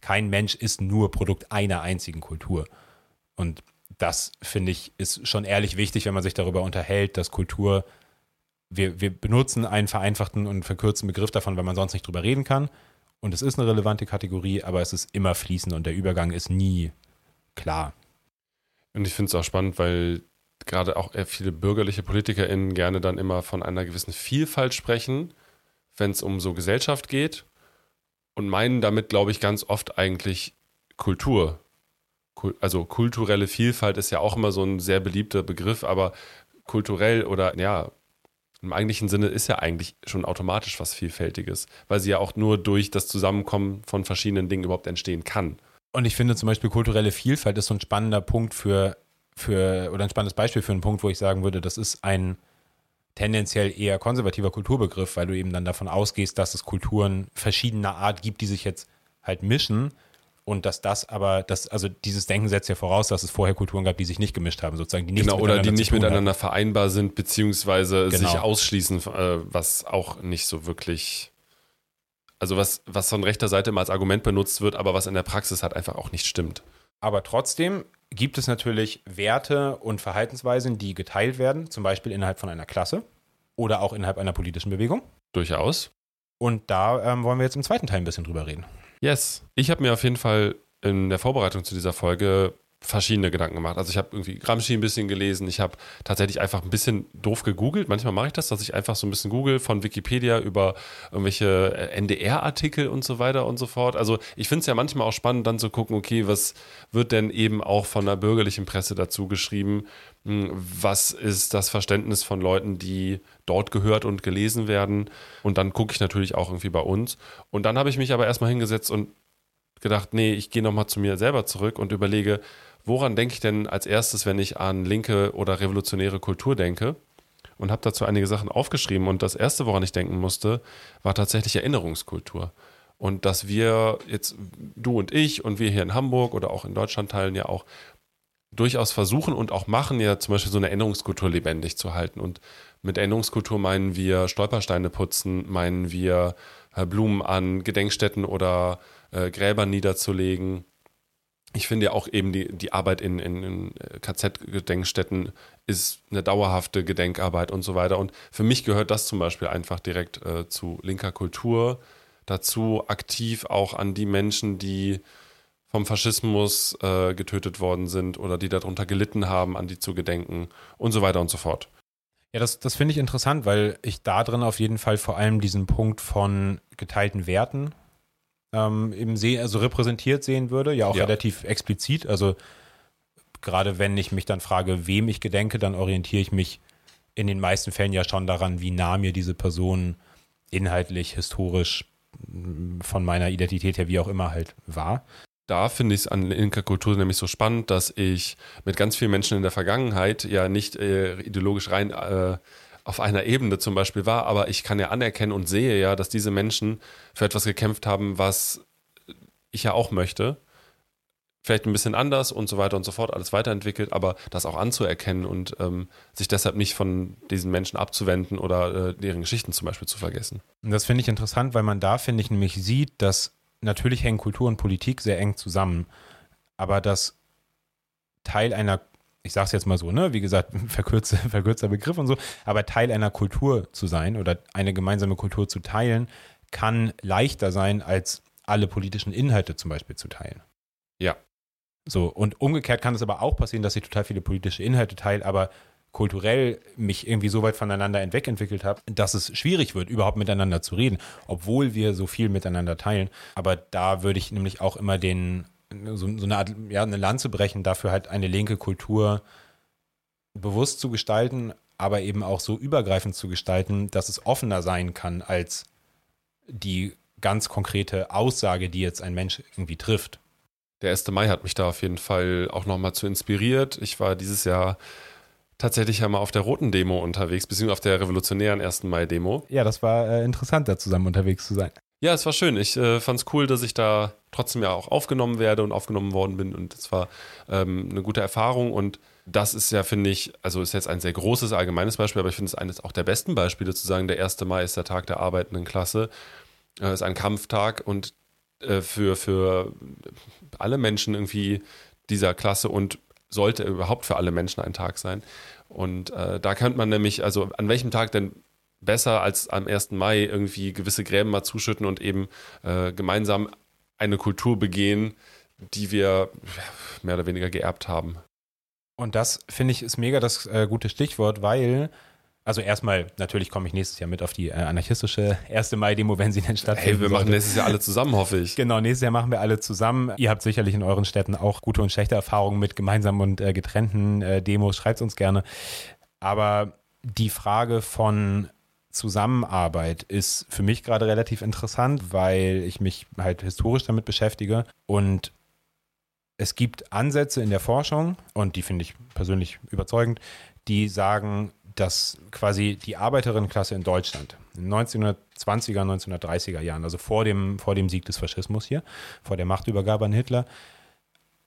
kein Mensch ist nur Produkt einer einzigen Kultur. Und das, finde ich, ist schon ehrlich wichtig, wenn man sich darüber unterhält, dass Kultur, wir, wir benutzen einen vereinfachten und verkürzten Begriff davon, weil man sonst nicht drüber reden kann. Und es ist eine relevante Kategorie, aber es ist immer fließend und der Übergang ist nie klar. Und ich finde es auch spannend, weil gerade auch viele bürgerliche PolitikerInnen gerne dann immer von einer gewissen Vielfalt sprechen, wenn es um so Gesellschaft geht und meinen damit, glaube ich, ganz oft eigentlich Kultur. Also kulturelle Vielfalt ist ja auch immer so ein sehr beliebter Begriff, aber kulturell oder ja, im eigentlichen Sinne ist ja eigentlich schon automatisch was Vielfältiges, weil sie ja auch nur durch das Zusammenkommen von verschiedenen Dingen überhaupt entstehen kann. Und ich finde zum Beispiel kulturelle Vielfalt ist so ein spannender Punkt für, für oder ein spannendes Beispiel für einen Punkt, wo ich sagen würde, das ist ein tendenziell eher konservativer Kulturbegriff, weil du eben dann davon ausgehst, dass es Kulturen verschiedener Art gibt, die sich jetzt halt mischen und dass das aber, das, also dieses Denken setzt ja voraus, dass es vorher Kulturen gab, die sich nicht gemischt haben, sozusagen, die nicht Genau, oder die nicht miteinander haben. vereinbar sind, beziehungsweise genau. sich ausschließen, äh, was auch nicht so wirklich, also was, was von rechter Seite immer als Argument benutzt wird, aber was in der Praxis halt einfach auch nicht stimmt. Aber trotzdem gibt es natürlich Werte und Verhaltensweisen, die geteilt werden, zum Beispiel innerhalb von einer Klasse oder auch innerhalb einer politischen Bewegung. Durchaus. Und da ähm, wollen wir jetzt im zweiten Teil ein bisschen drüber reden. Yes. Ich habe mir auf jeden Fall in der Vorbereitung zu dieser Folge verschiedene Gedanken gemacht. Also ich habe irgendwie Gramsci ein bisschen gelesen, ich habe tatsächlich einfach ein bisschen doof gegoogelt. Manchmal mache ich das, dass ich einfach so ein bisschen google von Wikipedia über irgendwelche NDR-Artikel und so weiter und so fort. Also ich finde es ja manchmal auch spannend, dann zu gucken, okay, was wird denn eben auch von der bürgerlichen Presse dazu geschrieben? Hm, was ist das Verständnis von Leuten, die dort gehört und gelesen werden? Und dann gucke ich natürlich auch irgendwie bei uns. Und dann habe ich mich aber erstmal hingesetzt und gedacht, nee, ich gehe nochmal zu mir selber zurück und überlege, woran denke ich denn als erstes, wenn ich an linke oder revolutionäre Kultur denke? Und habe dazu einige Sachen aufgeschrieben. Und das Erste, woran ich denken musste, war tatsächlich Erinnerungskultur. Und dass wir jetzt, du und ich und wir hier in Hamburg oder auch in Deutschland teilen ja auch durchaus versuchen und auch machen, ja zum Beispiel so eine Erinnerungskultur lebendig zu halten. Und mit Erinnerungskultur meinen wir Stolpersteine putzen, meinen wir äh, Blumen an Gedenkstätten oder äh, Gräber niederzulegen, ich finde ja auch eben die, die Arbeit in, in, in äh, KZ-Gedenkstätten ist eine dauerhafte Gedenkarbeit und so weiter. Und für mich gehört das zum Beispiel einfach direkt äh, zu linker Kultur, dazu aktiv auch an die Menschen, die vom Faschismus äh, getötet worden sind oder die darunter gelitten haben, an die zu gedenken und so weiter und so fort. Ja, das, das finde ich interessant, weil ich da drin auf jeden Fall vor allem diesen Punkt von geteilten Werten ähm, eben sehen, also repräsentiert sehen würde, ja auch ja. relativ explizit. Also gerade wenn ich mich dann frage, wem ich gedenke, dann orientiere ich mich in den meisten Fällen ja schon daran, wie nah mir diese Person inhaltlich, historisch, mm, von meiner Identität her, wie auch immer halt war. Da finde ich es an linker Kultur nämlich so spannend, dass ich mit ganz vielen Menschen in der Vergangenheit ja nicht äh, ideologisch rein äh, auf einer Ebene zum Beispiel war, aber ich kann ja anerkennen und sehe ja, dass diese Menschen für etwas gekämpft haben, was ich ja auch möchte. Vielleicht ein bisschen anders und so weiter und so fort, alles weiterentwickelt, aber das auch anzuerkennen und ähm, sich deshalb nicht von diesen Menschen abzuwenden oder äh, deren Geschichten zum Beispiel zu vergessen. Und das finde ich interessant, weil man da, finde ich, nämlich sieht, dass natürlich hängen Kultur und Politik sehr eng zusammen, aber dass Teil einer ich sage es jetzt mal so, ne, wie gesagt, verkürzter, verkürzter Begriff und so, aber Teil einer Kultur zu sein oder eine gemeinsame Kultur zu teilen, kann leichter sein, als alle politischen Inhalte zum Beispiel zu teilen. Ja. So, und umgekehrt kann es aber auch passieren, dass ich total viele politische Inhalte teile, aber kulturell mich irgendwie so weit voneinander entwickelt habe, dass es schwierig wird, überhaupt miteinander zu reden, obwohl wir so viel miteinander teilen. Aber da würde ich nämlich auch immer den so, so eine Art, ja, eine Lanze brechen, dafür halt eine linke Kultur bewusst zu gestalten, aber eben auch so übergreifend zu gestalten, dass es offener sein kann als die ganz konkrete Aussage, die jetzt ein Mensch irgendwie trifft. Der 1. Mai hat mich da auf jeden Fall auch nochmal zu inspiriert. Ich war dieses Jahr tatsächlich ja mal auf der roten Demo unterwegs, beziehungsweise auf der revolutionären 1. Mai-Demo. Ja, das war äh, interessant, da zusammen unterwegs zu sein. Ja, es war schön. Ich äh, fand es cool, dass ich da trotzdem ja auch aufgenommen werde und aufgenommen worden bin. Und es war ähm, eine gute Erfahrung. Und das ist ja, finde ich, also ist jetzt ein sehr großes allgemeines Beispiel, aber ich finde es eines auch der besten Beispiele zu sagen, der 1. Mai ist der Tag der arbeitenden Klasse. Äh, ist ein Kampftag und äh, für, für alle Menschen irgendwie dieser Klasse und sollte überhaupt für alle Menschen ein Tag sein. Und äh, da könnte man nämlich, also an welchem Tag denn besser als am 1. Mai irgendwie gewisse Gräben mal zuschütten und eben äh, gemeinsam eine Kultur begehen, die wir mehr oder weniger geerbt haben. Und das finde ich ist mega das äh, gute Stichwort, weil also erstmal, natürlich komme ich nächstes Jahr mit auf die äh, anarchistische 1. Mai-Demo, wenn sie denn stattfindet. Hey, wir machen nächstes Jahr alle zusammen, hoffe ich. Genau, nächstes Jahr machen wir alle zusammen. Ihr habt sicherlich in euren Städten auch gute und schlechte Erfahrungen mit gemeinsamen und äh, getrennten äh, Demos. Schreibt uns gerne. Aber die Frage von Zusammenarbeit ist für mich gerade relativ interessant, weil ich mich halt historisch damit beschäftige. Und es gibt Ansätze in der Forschung und die finde ich persönlich überzeugend, die sagen, dass quasi die Arbeiterinnenklasse in Deutschland in den 1920er, 1930er Jahren, also vor dem, vor dem Sieg des Faschismus hier, vor der Machtübergabe an Hitler,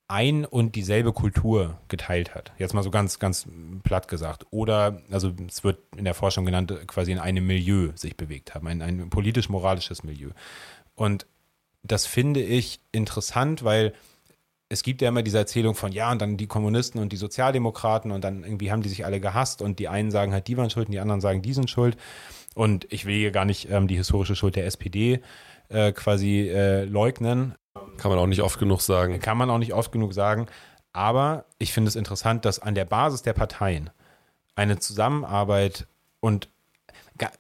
ein und dieselbe Kultur geteilt hat. Jetzt mal so ganz, ganz platt gesagt. Oder, also es wird in der Forschung genannt, quasi in einem Milieu sich bewegt haben, ein, ein politisch-moralisches Milieu. Und das finde ich interessant, weil es gibt ja immer diese Erzählung von, ja, und dann die Kommunisten und die Sozialdemokraten und dann irgendwie haben die sich alle gehasst und die einen sagen halt, die waren schuld und die anderen sagen, die sind schuld. Und ich will hier gar nicht ähm, die historische Schuld der SPD äh, quasi äh, leugnen. Kann man auch nicht oft genug sagen. Kann man auch nicht oft genug sagen. Aber ich finde es interessant, dass an der Basis der Parteien eine Zusammenarbeit und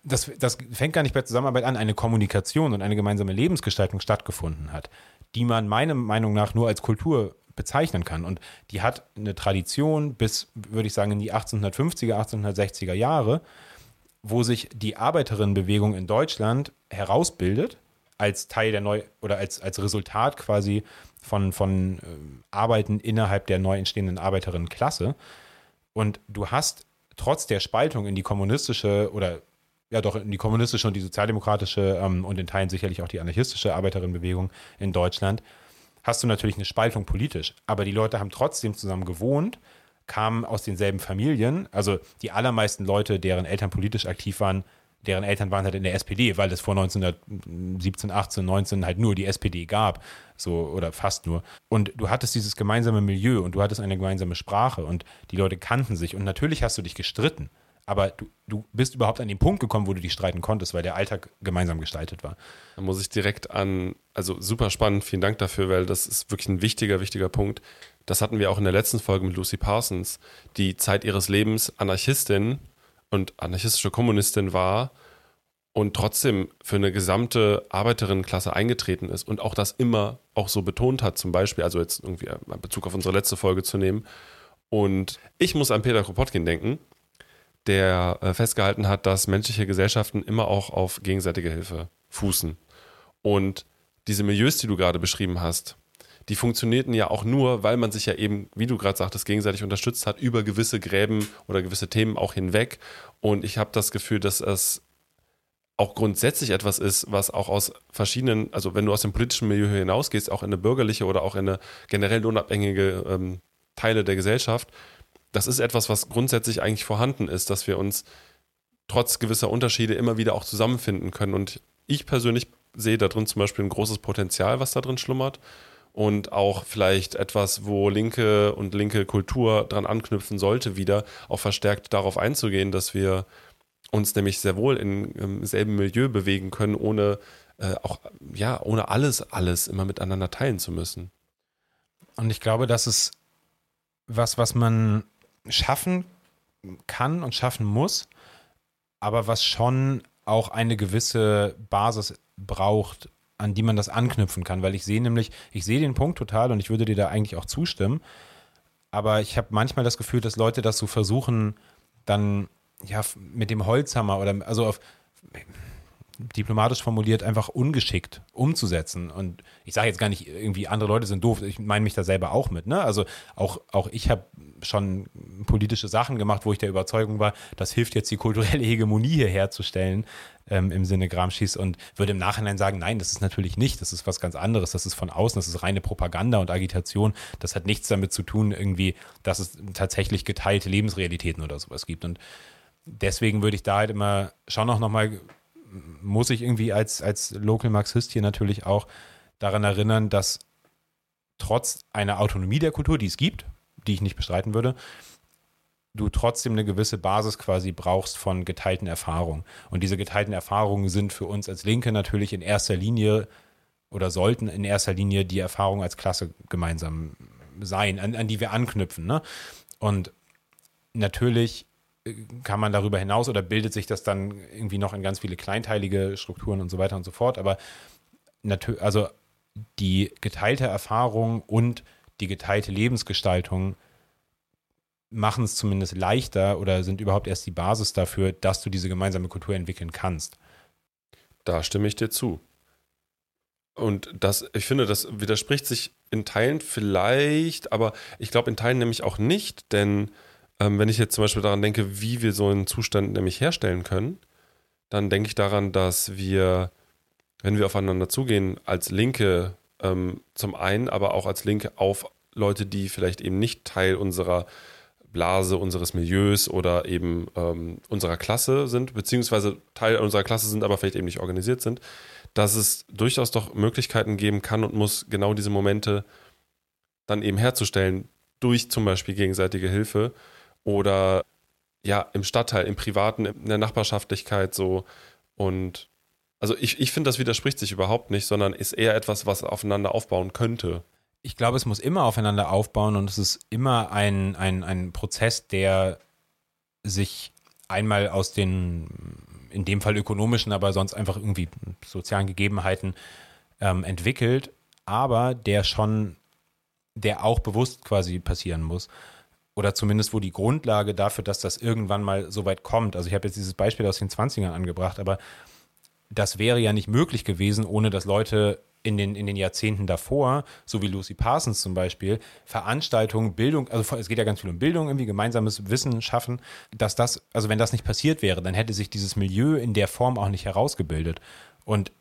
das, das fängt gar nicht bei Zusammenarbeit an, eine Kommunikation und eine gemeinsame Lebensgestaltung stattgefunden hat die man meiner Meinung nach nur als Kultur bezeichnen kann. Und die hat eine Tradition bis, würde ich sagen, in die 1850er, 1860er Jahre, wo sich die Arbeiterinnenbewegung in Deutschland herausbildet als Teil der neu oder als, als Resultat quasi von, von äh, Arbeiten innerhalb der neu entstehenden Arbeiterinnenklasse. Und du hast trotz der Spaltung in die kommunistische oder ja doch in die kommunistische und die sozialdemokratische ähm, und in Teilen sicherlich auch die anarchistische Arbeiterinnenbewegung in Deutschland, hast du natürlich eine Spaltung politisch. Aber die Leute haben trotzdem zusammen gewohnt, kamen aus denselben Familien. Also die allermeisten Leute, deren Eltern politisch aktiv waren, deren Eltern waren halt in der SPD, weil es vor 1917, 18, 19 halt nur die SPD gab, so oder fast nur. Und du hattest dieses gemeinsame Milieu und du hattest eine gemeinsame Sprache und die Leute kannten sich und natürlich hast du dich gestritten aber du, du bist überhaupt an den Punkt gekommen, wo du dich streiten konntest, weil der Alltag gemeinsam gestaltet war. Da muss ich direkt an, also super spannend, vielen Dank dafür, weil das ist wirklich ein wichtiger, wichtiger Punkt. Das hatten wir auch in der letzten Folge mit Lucy Parsons, die Zeit ihres Lebens Anarchistin und anarchistische Kommunistin war und trotzdem für eine gesamte Arbeiterinnenklasse eingetreten ist und auch das immer auch so betont hat, zum Beispiel, also jetzt irgendwie in Bezug auf unsere letzte Folge zu nehmen. Und ich muss an Peter Kropotkin denken, der äh, festgehalten hat, dass menschliche Gesellschaften immer auch auf gegenseitige Hilfe fußen. Und diese Milieus, die du gerade beschrieben hast, die funktionierten ja auch nur, weil man sich ja eben, wie du gerade sagtest, gegenseitig unterstützt hat, über gewisse Gräben oder gewisse Themen auch hinweg. Und ich habe das Gefühl, dass es auch grundsätzlich etwas ist, was auch aus verschiedenen, also wenn du aus dem politischen Milieu hinausgehst, auch in eine bürgerliche oder auch in eine generell unabhängige ähm, Teile der Gesellschaft, das ist etwas, was grundsätzlich eigentlich vorhanden ist, dass wir uns trotz gewisser Unterschiede immer wieder auch zusammenfinden können. Und ich persönlich sehe da drin zum Beispiel ein großes Potenzial, was da drin schlummert. Und auch vielleicht etwas, wo linke und linke Kultur dran anknüpfen sollte, wieder auch verstärkt darauf einzugehen, dass wir uns nämlich sehr wohl in, im selben Milieu bewegen können, ohne äh, auch, ja, ohne alles, alles immer miteinander teilen zu müssen. Und ich glaube, das ist was, was man schaffen kann und schaffen muss, aber was schon auch eine gewisse Basis braucht, an die man das anknüpfen kann, weil ich sehe nämlich, ich sehe den Punkt total und ich würde dir da eigentlich auch zustimmen, aber ich habe manchmal das Gefühl, dass Leute das so versuchen, dann ja mit dem Holzhammer oder also auf diplomatisch formuliert einfach ungeschickt umzusetzen. Und ich sage jetzt gar nicht, irgendwie andere Leute sind doof. Ich meine mich da selber auch mit. Ne? Also auch, auch ich habe schon politische Sachen gemacht, wo ich der Überzeugung war, das hilft jetzt die kulturelle Hegemonie hier herzustellen ähm, im Sinne Gramsci's und würde im Nachhinein sagen, nein, das ist natürlich nicht. Das ist was ganz anderes. Das ist von außen. Das ist reine Propaganda und Agitation. Das hat nichts damit zu tun, irgendwie, dass es tatsächlich geteilte Lebensrealitäten oder sowas gibt. Und deswegen würde ich da halt immer schon auch nochmal muss ich irgendwie als, als Local Marxist hier natürlich auch daran erinnern, dass trotz einer Autonomie der Kultur, die es gibt, die ich nicht bestreiten würde, du trotzdem eine gewisse Basis quasi brauchst von geteilten Erfahrungen. Und diese geteilten Erfahrungen sind für uns als Linke natürlich in erster Linie oder sollten in erster Linie die Erfahrung als Klasse gemeinsam sein, an, an die wir anknüpfen. Ne? Und natürlich kann man darüber hinaus oder bildet sich das dann irgendwie noch in ganz viele kleinteilige Strukturen und so weiter und so fort. Aber natürlich, also die geteilte Erfahrung und die geteilte Lebensgestaltung machen es zumindest leichter oder sind überhaupt erst die Basis dafür, dass du diese gemeinsame Kultur entwickeln kannst. Da stimme ich dir zu. Und das, ich finde, das widerspricht sich in Teilen vielleicht, aber ich glaube in Teilen nämlich auch nicht, denn ähm, wenn ich jetzt zum Beispiel daran denke, wie wir so einen Zustand nämlich herstellen können, dann denke ich daran, dass wir, wenn wir aufeinander zugehen, als Linke ähm, zum einen, aber auch als Linke auf Leute, die vielleicht eben nicht Teil unserer Blase, unseres Milieus oder eben ähm, unserer Klasse sind, beziehungsweise Teil unserer Klasse sind, aber vielleicht eben nicht organisiert sind, dass es durchaus doch Möglichkeiten geben kann und muss, genau diese Momente dann eben herzustellen, durch zum Beispiel gegenseitige Hilfe oder ja, im Stadtteil, im Privaten, in der Nachbarschaftlichkeit so. Und also ich, ich finde, das widerspricht sich überhaupt nicht, sondern ist eher etwas, was aufeinander aufbauen könnte. Ich glaube, es muss immer aufeinander aufbauen und es ist immer ein, ein, ein Prozess, der sich einmal aus den, in dem Fall ökonomischen, aber sonst einfach irgendwie sozialen Gegebenheiten ähm, entwickelt, aber der schon, der auch bewusst quasi passieren muss. Oder zumindest, wo die Grundlage dafür, dass das irgendwann mal so weit kommt. Also ich habe jetzt dieses Beispiel aus den 20ern angebracht, aber das wäre ja nicht möglich gewesen, ohne dass Leute in den, in den Jahrzehnten davor, so wie Lucy Parsons zum Beispiel, Veranstaltungen, Bildung, also es geht ja ganz viel um Bildung, irgendwie gemeinsames Wissen schaffen, dass das, also wenn das nicht passiert wäre, dann hätte sich dieses Milieu in der Form auch nicht herausgebildet. Und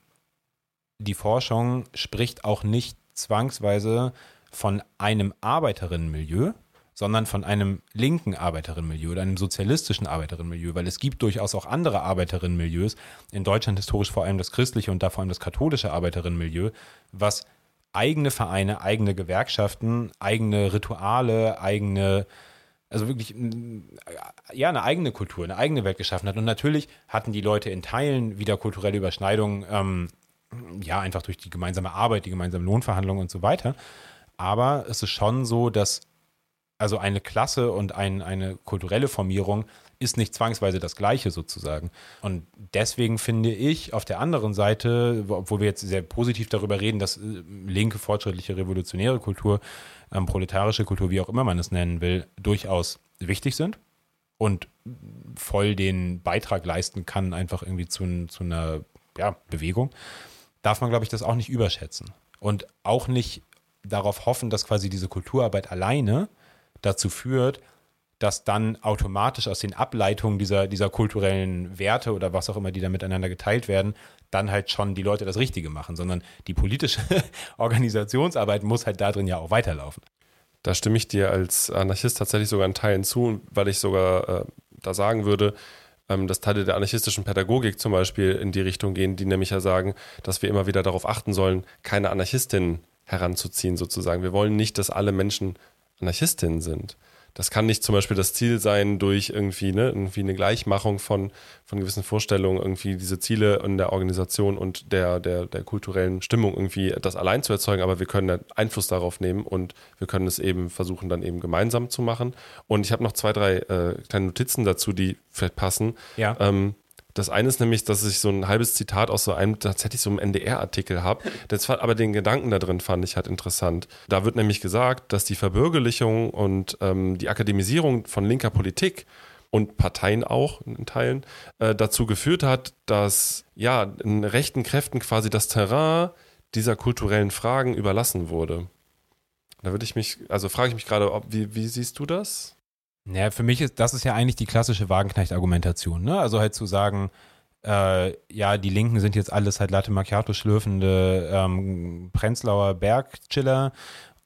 die Forschung spricht auch nicht zwangsweise von einem Arbeiterinnenmilieu, sondern von einem linken Arbeiterinnenmilieu oder einem sozialistischen Arbeiterinnenmilieu, weil es gibt durchaus auch andere Arbeiterinnenmilieus, in Deutschland historisch vor allem das christliche und da vor allem das katholische Arbeiterinnenmilieu, was eigene Vereine, eigene Gewerkschaften, eigene Rituale, eigene, also wirklich, ja, eine eigene Kultur, eine eigene Welt geschaffen hat. Und natürlich hatten die Leute in Teilen wieder kulturelle Überschneidungen, ähm, ja, einfach durch die gemeinsame Arbeit, die gemeinsamen Lohnverhandlungen und so weiter. Aber es ist schon so, dass also eine Klasse und ein, eine kulturelle Formierung ist nicht zwangsweise das Gleiche sozusagen. Und deswegen finde ich auf der anderen Seite, obwohl wir jetzt sehr positiv darüber reden, dass äh, linke, fortschrittliche, revolutionäre Kultur, ähm, proletarische Kultur, wie auch immer man es nennen will, durchaus wichtig sind und voll den Beitrag leisten kann, einfach irgendwie zu, zu einer ja, Bewegung, darf man, glaube ich, das auch nicht überschätzen. Und auch nicht darauf hoffen, dass quasi diese Kulturarbeit alleine dazu führt, dass dann automatisch aus den Ableitungen dieser, dieser kulturellen Werte oder was auch immer, die da miteinander geteilt werden, dann halt schon die Leute das Richtige machen, sondern die politische Organisationsarbeit muss halt da drin ja auch weiterlaufen. Da stimme ich dir als Anarchist tatsächlich sogar in Teilen zu, weil ich sogar äh, da sagen würde, ähm, dass Teile der anarchistischen Pädagogik zum Beispiel in die Richtung gehen, die nämlich ja sagen, dass wir immer wieder darauf achten sollen, keine Anarchistinnen heranzuziehen sozusagen. Wir wollen nicht, dass alle Menschen Anarchistinnen sind. Das kann nicht zum Beispiel das Ziel sein, durch irgendwie, ne, irgendwie eine Gleichmachung von, von gewissen Vorstellungen, irgendwie diese Ziele in der Organisation und der, der, der kulturellen Stimmung irgendwie das allein zu erzeugen, aber wir können Einfluss darauf nehmen und wir können es eben versuchen, dann eben gemeinsam zu machen. Und ich habe noch zwei, drei äh, kleine Notizen dazu, die vielleicht passen. Ja. Ähm, das eine ist nämlich, dass ich so ein halbes Zitat aus so einem tatsächlich so einem NDR-Artikel habe. aber den Gedanken da drin fand ich halt interessant. Da wird nämlich gesagt, dass die Verbürgerlichung und ähm, die Akademisierung von linker Politik und Parteien auch in Teilen äh, dazu geführt hat, dass ja in rechten Kräften quasi das Terrain dieser kulturellen Fragen überlassen wurde. Da würde ich mich, also frage ich mich gerade, ob, wie, wie siehst du das? Naja, für mich ist das ist ja eigentlich die klassische Wagenknecht-Argumentation. Ne? Also halt zu sagen, äh, ja, die Linken sind jetzt alles halt Latte Macchiato schlürfende ähm, Prenzlauer Bergchiller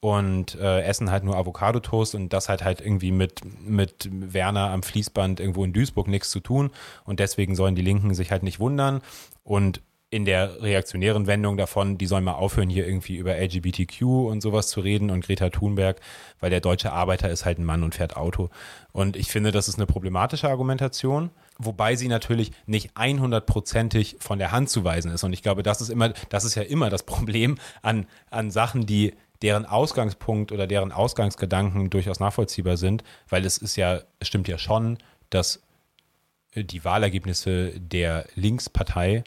und äh, essen halt nur Avocado-Toast und das hat halt irgendwie mit, mit Werner am Fließband irgendwo in Duisburg nichts zu tun und deswegen sollen die Linken sich halt nicht wundern und in der reaktionären Wendung davon, die sollen mal aufhören, hier irgendwie über LGBTQ und sowas zu reden und Greta Thunberg, weil der deutsche Arbeiter ist halt ein Mann und fährt Auto. Und ich finde, das ist eine problematische Argumentation, wobei sie natürlich nicht 100%ig von der Hand zu weisen ist. Und ich glaube, das ist immer, das ist ja immer das Problem an, an Sachen, die deren Ausgangspunkt oder deren Ausgangsgedanken durchaus nachvollziehbar sind, weil es ist ja, es stimmt ja schon, dass die Wahlergebnisse der Linkspartei äh,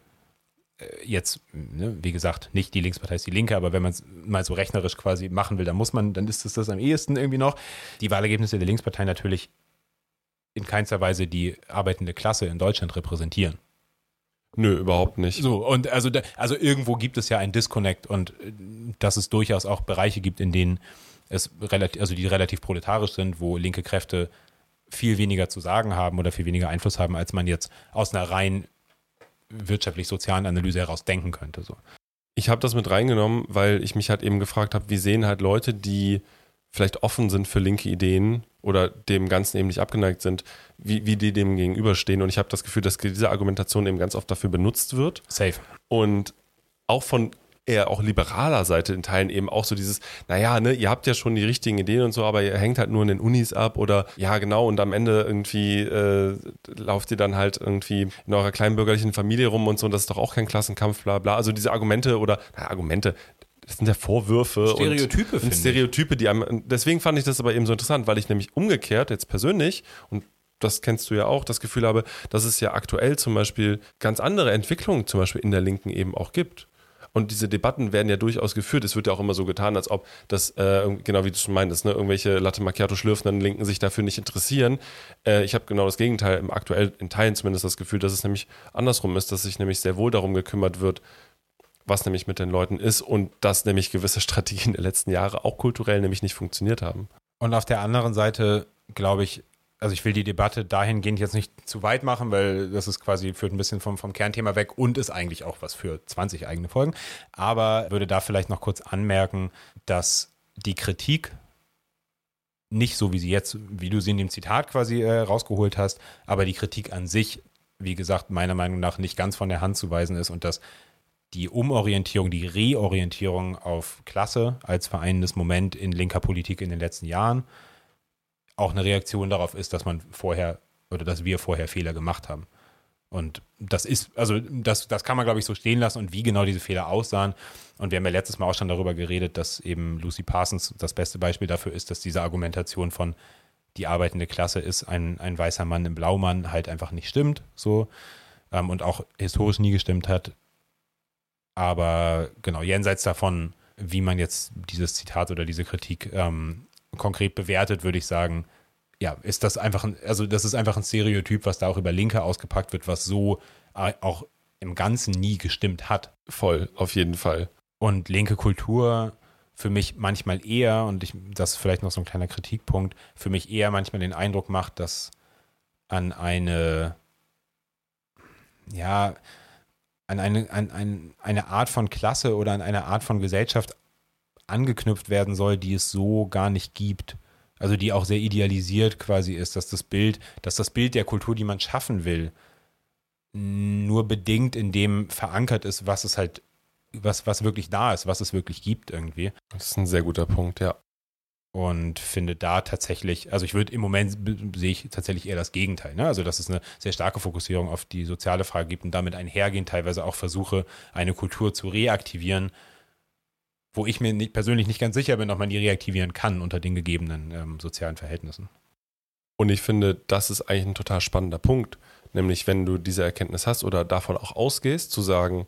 jetzt, ne, wie gesagt, nicht die Linkspartei ist die Linke, aber wenn man es mal so rechnerisch quasi machen will, dann muss man, dann ist es das am ehesten irgendwie noch. Die Wahlergebnisse der Linkspartei natürlich in keinster Weise die arbeitende Klasse in Deutschland repräsentieren. Nö, überhaupt nicht. So, und also, da, also irgendwo gibt es ja einen Disconnect und äh, dass es durchaus auch Bereiche gibt, in denen es relativ, also die relativ proletarisch sind, wo linke Kräfte viel weniger zu sagen haben oder viel weniger Einfluss haben, als man jetzt aus einer rein wirtschaftlich-sozialen Analyse heraus denken könnte. So. Ich habe das mit reingenommen, weil ich mich halt eben gefragt habe, wie sehen halt Leute, die vielleicht offen sind für linke Ideen oder dem Ganzen eben nicht abgeneigt sind, wie, wie die dem gegenüberstehen. Und ich habe das Gefühl, dass diese Argumentation eben ganz oft dafür benutzt wird. Safe. Und auch von eher auch liberaler Seite in Teilen eben auch so dieses, naja, ne, ihr habt ja schon die richtigen Ideen und so, aber ihr hängt halt nur in den Unis ab oder ja, genau, und am Ende irgendwie äh, lauft ihr dann halt irgendwie in eurer kleinbürgerlichen Familie rum und so, und das ist doch auch kein Klassenkampf, bla bla. Also diese Argumente oder, na, Argumente, das sind ja Vorwürfe Stereotype, und, und Stereotype, die einem, deswegen fand ich das aber eben so interessant, weil ich nämlich umgekehrt jetzt persönlich und das kennst du ja auch, das Gefühl habe, dass es ja aktuell zum Beispiel ganz andere Entwicklungen zum Beispiel in der Linken eben auch gibt. Und diese Debatten werden ja durchaus geführt. Es wird ja auch immer so getan, als ob das, äh, genau wie du schon meintest, ne, irgendwelche Latte Macchiato schlürfenden Linken sich dafür nicht interessieren. Äh, ich habe genau das Gegenteil, im aktuell in Teilen zumindest das Gefühl, dass es nämlich andersrum ist, dass sich nämlich sehr wohl darum gekümmert wird, was nämlich mit den Leuten ist und dass nämlich gewisse Strategien der letzten Jahre auch kulturell nämlich nicht funktioniert haben. Und auf der anderen Seite, glaube ich, also ich will die Debatte dahingehend jetzt nicht zu weit machen, weil das ist quasi, führt ein bisschen vom, vom Kernthema weg und ist eigentlich auch was für 20 eigene Folgen. Aber würde da vielleicht noch kurz anmerken, dass die Kritik nicht so, wie sie jetzt, wie du sie in dem Zitat quasi äh, rausgeholt hast, aber die Kritik an sich, wie gesagt, meiner Meinung nach nicht ganz von der Hand zu weisen ist und dass die Umorientierung, die Reorientierung auf Klasse als vereinendes Moment in linker Politik in den letzten Jahren auch eine Reaktion darauf ist, dass man vorher oder dass wir vorher Fehler gemacht haben. Und das ist, also das, das kann man, glaube ich, so stehen lassen und wie genau diese Fehler aussahen. Und wir haben ja letztes Mal auch schon darüber geredet, dass eben Lucy Parsons das beste Beispiel dafür ist, dass diese Argumentation von die arbeitende Klasse ist ein, ein weißer Mann im Blaumann halt einfach nicht stimmt, so. Ähm, und auch historisch nie gestimmt hat. Aber genau, jenseits davon, wie man jetzt dieses Zitat oder diese Kritik ähm, konkret bewertet, würde ich sagen, ja, ist das einfach ein, also das ist einfach ein Stereotyp, was da auch über Linke ausgepackt wird, was so äh, auch im Ganzen nie gestimmt hat. Voll, auf jeden Fall. Und linke Kultur für mich manchmal eher, und ich, das ist vielleicht noch so ein kleiner Kritikpunkt, für mich eher manchmal den Eindruck macht, dass an eine, ja, an eine, an, an eine Art von Klasse oder an eine Art von Gesellschaft angeknüpft werden soll, die es so gar nicht gibt. Also die auch sehr idealisiert quasi ist, dass das Bild, dass das Bild der Kultur, die man schaffen will, nur bedingt in dem verankert ist, was es halt, was, was wirklich da ist, was es wirklich gibt irgendwie. Das ist ein sehr guter Punkt, ja. Und finde da tatsächlich, also ich würde im Moment sehe ich tatsächlich eher das Gegenteil. Ne? Also dass es eine sehr starke Fokussierung auf die soziale Frage gibt und damit einhergehend teilweise auch versuche, eine Kultur zu reaktivieren, wo ich mir nicht, persönlich nicht ganz sicher bin, ob man die reaktivieren kann unter den gegebenen ähm, sozialen Verhältnissen. Und ich finde, das ist eigentlich ein total spannender Punkt. Nämlich, wenn du diese Erkenntnis hast oder davon auch ausgehst, zu sagen,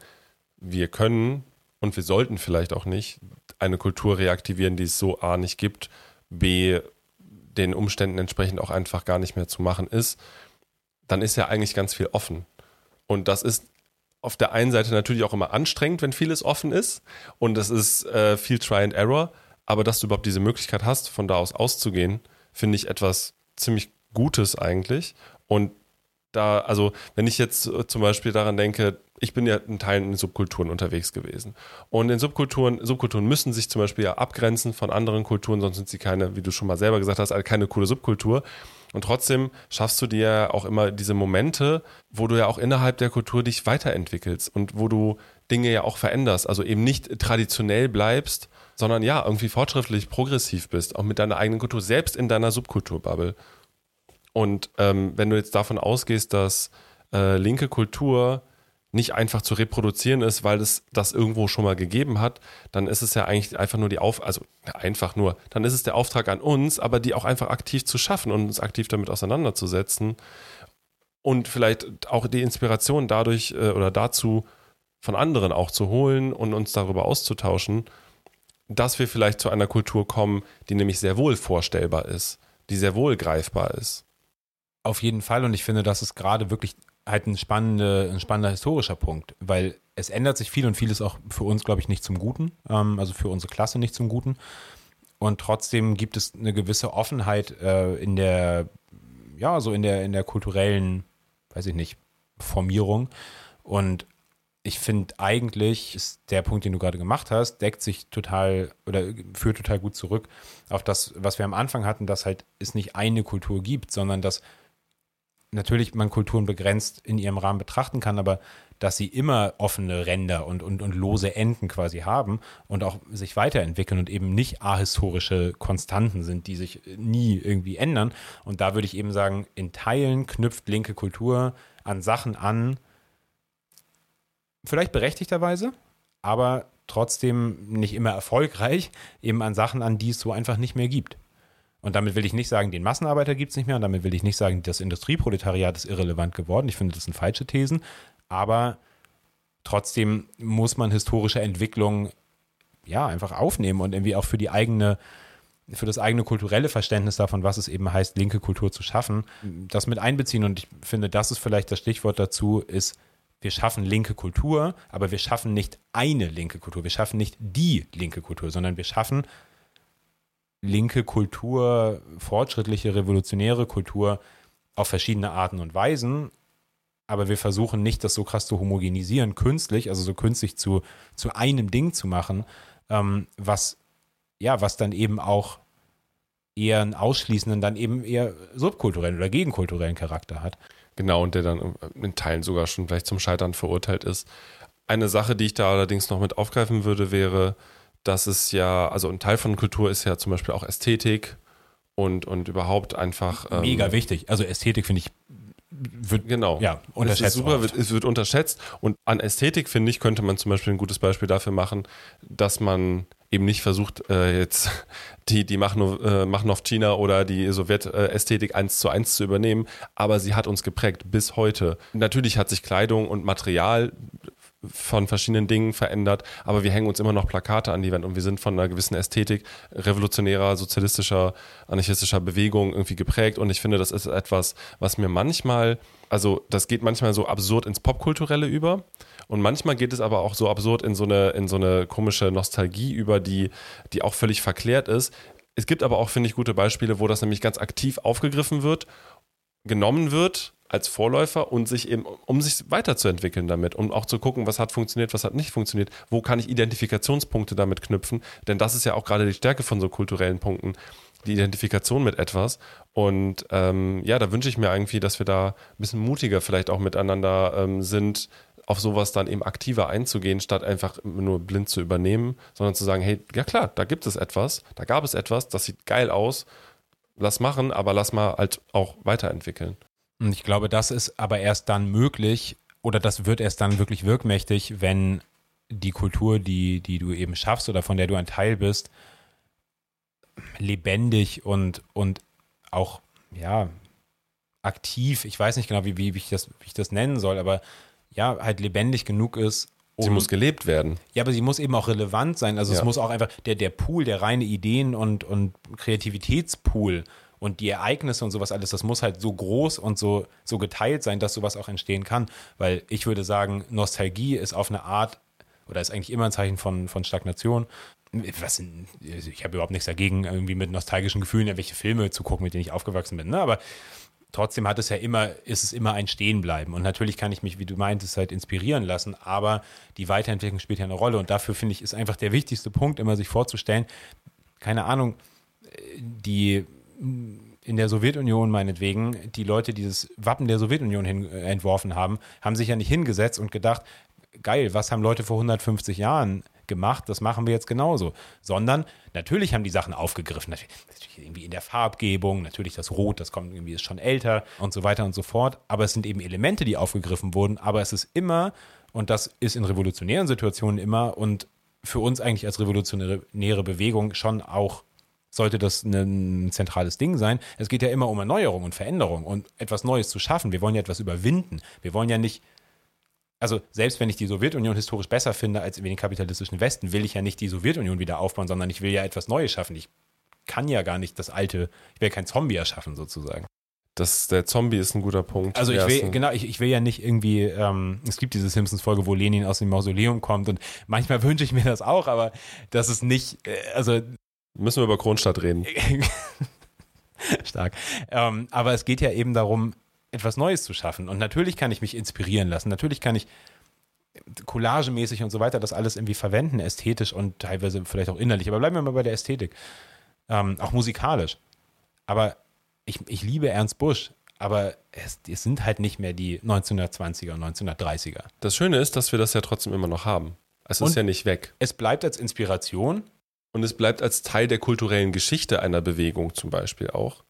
wir können und wir sollten vielleicht auch nicht eine Kultur reaktivieren, die es so A nicht gibt, B den Umständen entsprechend auch einfach gar nicht mehr zu machen ist, dann ist ja eigentlich ganz viel offen. Und das ist auf der einen Seite natürlich auch immer anstrengend, wenn vieles offen ist und es ist äh, viel Try and Error, aber dass du überhaupt diese Möglichkeit hast, von da aus auszugehen, finde ich etwas ziemlich Gutes eigentlich. Und da, also wenn ich jetzt äh, zum Beispiel daran denke, ich bin ja in Teilen in Subkulturen unterwegs gewesen. Und in Subkulturen, Subkulturen müssen sich zum Beispiel ja abgrenzen von anderen Kulturen, sonst sind sie keine, wie du schon mal selber gesagt hast, keine coole Subkultur. Und trotzdem schaffst du dir auch immer diese Momente, wo du ja auch innerhalb der Kultur dich weiterentwickelst und wo du Dinge ja auch veränderst. Also eben nicht traditionell bleibst, sondern ja, irgendwie fortschrittlich, progressiv bist, auch mit deiner eigenen Kultur, selbst in deiner Subkulturbubble. Und ähm, wenn du jetzt davon ausgehst, dass äh, linke Kultur nicht einfach zu reproduzieren ist, weil es das irgendwo schon mal gegeben hat, dann ist es ja eigentlich einfach nur die Auf, also einfach nur, dann ist es der Auftrag an uns, aber die auch einfach aktiv zu schaffen und uns aktiv damit auseinanderzusetzen und vielleicht auch die Inspiration dadurch äh, oder dazu von anderen auch zu holen und uns darüber auszutauschen, dass wir vielleicht zu einer Kultur kommen, die nämlich sehr wohl vorstellbar ist, die sehr wohl greifbar ist. Auf jeden Fall und ich finde, das ist gerade wirklich halt ein, spannende, ein spannender historischer Punkt, weil es ändert sich viel und vieles auch für uns, glaube ich, nicht zum Guten, ähm, also für unsere Klasse nicht zum Guten. Und trotzdem gibt es eine gewisse Offenheit äh, in der, ja, so in der, in der kulturellen, weiß ich nicht, Formierung. Und ich finde eigentlich ist der Punkt, den du gerade gemacht hast, deckt sich total oder führt total gut zurück auf das, was wir am Anfang hatten, dass halt es nicht eine Kultur gibt, sondern dass natürlich man Kulturen begrenzt in ihrem Rahmen betrachten kann, aber dass sie immer offene Ränder und, und, und lose Enden quasi haben und auch sich weiterentwickeln und eben nicht ahistorische Konstanten sind, die sich nie irgendwie ändern. Und da würde ich eben sagen, in Teilen knüpft linke Kultur an Sachen an, vielleicht berechtigterweise, aber trotzdem nicht immer erfolgreich, eben an Sachen an, die es so einfach nicht mehr gibt. Und damit will ich nicht sagen, den Massenarbeiter gibt es nicht mehr. Und damit will ich nicht sagen, das Industrieproletariat ist irrelevant geworden. Ich finde, das sind falsche Thesen. Aber trotzdem muss man historische Entwicklungen ja einfach aufnehmen und irgendwie auch für die eigene, für das eigene kulturelle Verständnis davon, was es eben heißt, linke Kultur zu schaffen, das mit einbeziehen. Und ich finde, das ist vielleicht das Stichwort dazu, ist, wir schaffen linke Kultur, aber wir schaffen nicht eine linke Kultur, wir schaffen nicht die linke Kultur, sondern wir schaffen linke Kultur, fortschrittliche, revolutionäre Kultur auf verschiedene Arten und Weisen. Aber wir versuchen nicht, das so krass zu homogenisieren, künstlich, also so künstlich zu, zu einem Ding zu machen, ähm, was, ja, was dann eben auch eher einen ausschließenden, dann eben eher subkulturellen oder gegenkulturellen Charakter hat. Genau, und der dann in Teilen sogar schon vielleicht zum Scheitern verurteilt ist. Eine Sache, die ich da allerdings noch mit aufgreifen würde, wäre, dass es ja, also ein Teil von Kultur ist ja zum Beispiel auch Ästhetik und, und überhaupt einfach. Ähm, Mega wichtig. Also Ästhetik finde ich wird genau ja unterschätzt. Es super, wird, es wird unterschätzt und an Ästhetik finde ich könnte man zum Beispiel ein gutes Beispiel dafür machen, dass man eben nicht versucht äh, jetzt die die Machno, äh, Machnov-China oder die Sowjetästhetik eins zu eins zu übernehmen, aber sie hat uns geprägt bis heute. Natürlich hat sich Kleidung und Material von verschiedenen Dingen verändert, aber wir hängen uns immer noch Plakate an die Wand und wir sind von einer gewissen Ästhetik revolutionärer, sozialistischer, anarchistischer Bewegung irgendwie geprägt und ich finde, das ist etwas, was mir manchmal, also das geht manchmal so absurd ins Popkulturelle über und manchmal geht es aber auch so absurd in so eine, in so eine komische Nostalgie über, die, die auch völlig verklärt ist. Es gibt aber auch, finde ich, gute Beispiele, wo das nämlich ganz aktiv aufgegriffen wird, genommen wird als Vorläufer und sich eben, um sich weiterzuentwickeln damit, um auch zu gucken, was hat funktioniert, was hat nicht funktioniert, wo kann ich Identifikationspunkte damit knüpfen, denn das ist ja auch gerade die Stärke von so kulturellen Punkten, die Identifikation mit etwas. Und ähm, ja, da wünsche ich mir irgendwie, dass wir da ein bisschen mutiger vielleicht auch miteinander ähm, sind, auf sowas dann eben aktiver einzugehen, statt einfach nur blind zu übernehmen, sondern zu sagen, hey, ja klar, da gibt es etwas, da gab es etwas, das sieht geil aus, lass machen, aber lass mal halt auch weiterentwickeln. Und ich glaube, das ist aber erst dann möglich oder das wird erst dann wirklich wirkmächtig, wenn die Kultur, die, die du eben schaffst oder von der du ein Teil bist, lebendig und, und auch, ja, aktiv, ich weiß nicht genau, wie, wie, ich das, wie ich das nennen soll, aber ja, halt lebendig genug ist. Um, sie muss gelebt werden. Ja, aber sie muss eben auch relevant sein. Also ja. es muss auch einfach, der, der Pool, der reine Ideen und, und Kreativitätspool und die Ereignisse und sowas alles, das muss halt so groß und so, so geteilt sein, dass sowas auch entstehen kann. Weil ich würde sagen, Nostalgie ist auf eine Art, oder ist eigentlich immer ein Zeichen von, von Stagnation. Was, also ich habe überhaupt nichts dagegen, irgendwie mit nostalgischen Gefühlen irgendwelche Filme zu gucken, mit denen ich aufgewachsen bin. Ne? Aber trotzdem hat es ja immer, ist es immer ein Stehenbleiben. Und natürlich kann ich mich, wie du meintest, halt inspirieren lassen, aber die Weiterentwicklung spielt ja eine Rolle. Und dafür finde ich, ist einfach der wichtigste Punkt, immer sich vorzustellen, keine Ahnung, die in der Sowjetunion meinetwegen, die Leute, die dieses Wappen der Sowjetunion hin, äh, entworfen haben, haben sich ja nicht hingesetzt und gedacht, geil, was haben Leute vor 150 Jahren gemacht, das machen wir jetzt genauso. Sondern natürlich haben die Sachen aufgegriffen, natürlich irgendwie in der Farbgebung, natürlich das Rot, das kommt irgendwie ist schon älter und so weiter und so fort. Aber es sind eben Elemente, die aufgegriffen wurden, aber es ist immer Und das ist in revolutionären Situationen immer und für uns eigentlich als revolutionäre Bewegung schon auch sollte das ein zentrales Ding sein. Es geht ja immer um Erneuerung und Veränderung und etwas Neues zu schaffen. Wir wollen ja etwas überwinden. Wir wollen ja nicht, also selbst wenn ich die Sowjetunion historisch besser finde als den kapitalistischen Westen, will ich ja nicht die Sowjetunion wieder aufbauen, sondern ich will ja etwas Neues schaffen. Ich kann ja gar nicht das alte, ich will kein Zombie erschaffen sozusagen. Das, der Zombie ist ein guter Punkt. Also ich will, genau, ich, ich will ja nicht irgendwie, ähm, es gibt diese Simpsons-Folge, wo Lenin aus dem Mausoleum kommt und manchmal wünsche ich mir das auch, aber das ist nicht, äh, also Müssen wir über Kronstadt reden. Stark. Ähm, aber es geht ja eben darum, etwas Neues zu schaffen. Und natürlich kann ich mich inspirieren lassen. Natürlich kann ich collagemäßig und so weiter das alles irgendwie verwenden, ästhetisch und teilweise vielleicht auch innerlich. Aber bleiben wir mal bei der Ästhetik. Ähm, auch musikalisch. Aber ich, ich liebe Ernst Busch, aber es, es, sind halt nicht mehr die 1920er und 1930er. Das Schöne ist, dass wir das ja trotzdem immer noch haben. Es ist und ja nicht weg. Es bleibt als Inspiration und es bleibt als Teil der kulturellen Geschichte einer Bewegung zum Beispiel auch.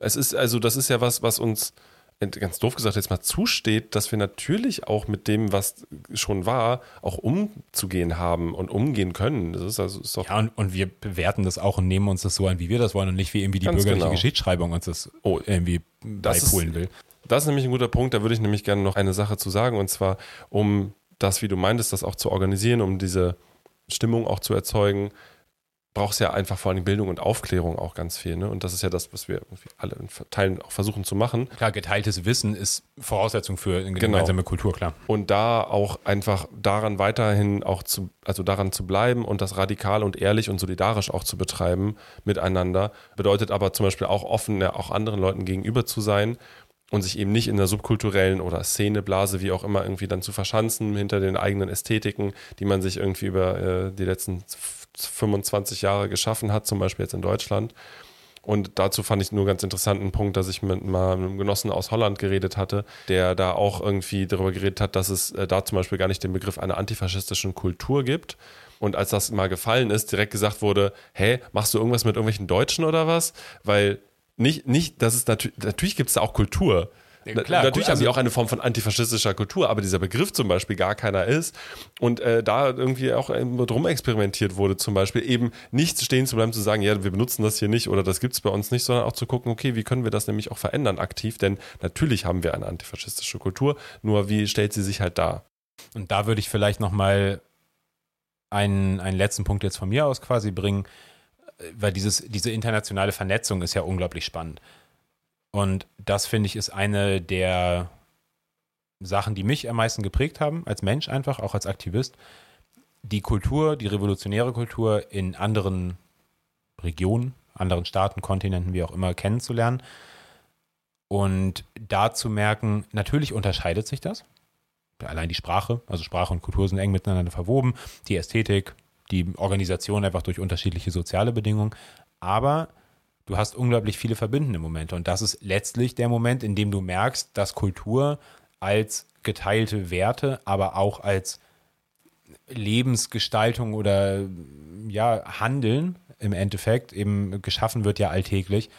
Es ist also, das ist ja was, was uns ganz doof gesagt jetzt mal zusteht, dass wir natürlich auch mit dem, was schon war, auch umzugehen haben und umgehen können. Das ist also ist doch ja, und, und, wir bewerten das auch und nehmen uns das so an, wie wir das wollen und nicht wie irgendwie die bürgerliche genau. Geschichtsschreibung uns das oh, irgendwie beipulen will. Das ist nämlich ein guter Punkt, da würde ich nämlich gerne noch eine Sache zu sagen und zwar, um das, wie du meintest, das auch zu organisieren, um diese Stimmung auch zu erzeugen, brauchst ja einfach vor allem Bildung und Aufklärung auch ganz viel. Ne? Und das ist ja das, was wir alle in Teilen auch versuchen zu machen. Klar, geteiltes Wissen ist Voraussetzung für eine genau. gemeinsame genau. Kultur, klar. Und da auch einfach daran weiterhin auch zu, also daran zu bleiben und das radikal und ehrlich und solidarisch auch zu betreiben miteinander, bedeutet aber zum Beispiel auch offen, ja, auch anderen Leuten gegenüber zu sein und sich eben nicht in der subkulturellen oder Szeneblase, wie auch immer, irgendwie dann zu verschanzen hinter den eigenen Ästhetiken, die man sich irgendwie über äh, die letzten 25 Jahre geschaffen hat, zum Beispiel jetzt in Deutschland. Und dazu fand ich nur ganz interessanten Punkt, dass ich mit mal einem Genossen aus Holland geredet hatte, der da auch irgendwie darüber geredet hat, dass es äh, da zum Beispiel gar nicht den Begriff einer antifaschistischen Kultur gibt. Und als das mal gefallen ist, direkt gesagt wurde, hey, machst du irgendwas mit irgendwelchen Deutschen oder was? Weil nicht, nicht, das ist natürlich, natürlich gibt es da auch Kultur. Klar, Natürlich also, haben die auch eine Form von antifaschistischer Kultur, aber dieser Begriff zum Beispiel gar keiner ist. Und äh, da irgendwie auch drum experimentiert wurde, zum Beispiel eben nicht stehen zu bleiben, zu sagen, ja, wir benutzen das hier nicht oder das gibt es bei uns nicht, sondern auch zu gucken, okay, wie können wir das nämlich auch verändern aktiv? Denn natürlich haben wir eine antifaschistische Kultur, nur wie stellt sie sich halt dar? Und da würde ich vielleicht nochmal einen, einen letzten Punkt jetzt von mir aus quasi bringen, weil dieses, diese internationale Vernetzung ist ja unglaublich spannend. Und das finde ich ist eine der Sachen, die mich am meisten geprägt haben, als Mensch einfach, auch als Aktivist. Die Kultur, die revolutionäre Kultur in anderen Regionen, anderen Staaten, Kontinenten, wie auch immer, kennenzulernen. Und da zu merken, natürlich unterscheidet sich das. Allein die Sprache, also Sprache und Kultur sind eng miteinander verwoben, die Ästhetik, die Organisation einfach durch unterschiedliche soziale Bedingungen. Aber du hast unglaublich viele verbindende Momente. Und das ist letztlich der Moment, in dem du merkst, dass Kultur als geteilte Werte, aber auch als Lebensgestaltung oder ja, Handeln im Endeffekt eben geschaffen wird ja alltäglich,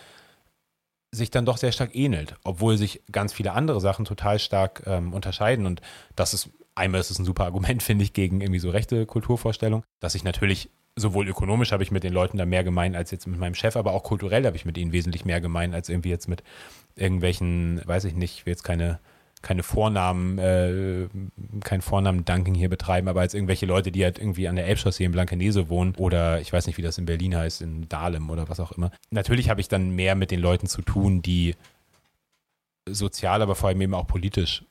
sich dann doch sehr stark ähnelt, obwohl sich ganz viele andere Sachen total stark ähm, unterscheiden. Und das ist, einmal ist es ein super Argument, finde ich, gegen irgendwie so rechte Kulturvorstellungen, dass ich natürlich sowohl ökonomisch habe ich mit den Leuten da mehr gemein als jetzt mit meinem Chef, aber auch kulturell habe ich mit ihnen wesentlich mehr gemein als irgendwie jetzt mit irgendwelchen, weiß ich nicht, ich will jetzt keine, keine Vornamen, äh, kein Vornamen-Dunking hier betreiben, aber als irgendwelche Leute, die halt irgendwie an der Elbchaussee in Blankenese wohnen oder ich weiß nicht, wie das in Berlin heißt, in Dahlem oder was auch immer. Natürlich habe ich dann mehr mit den Leuten zu tun, die sozial, aber vor allem eben auch politisch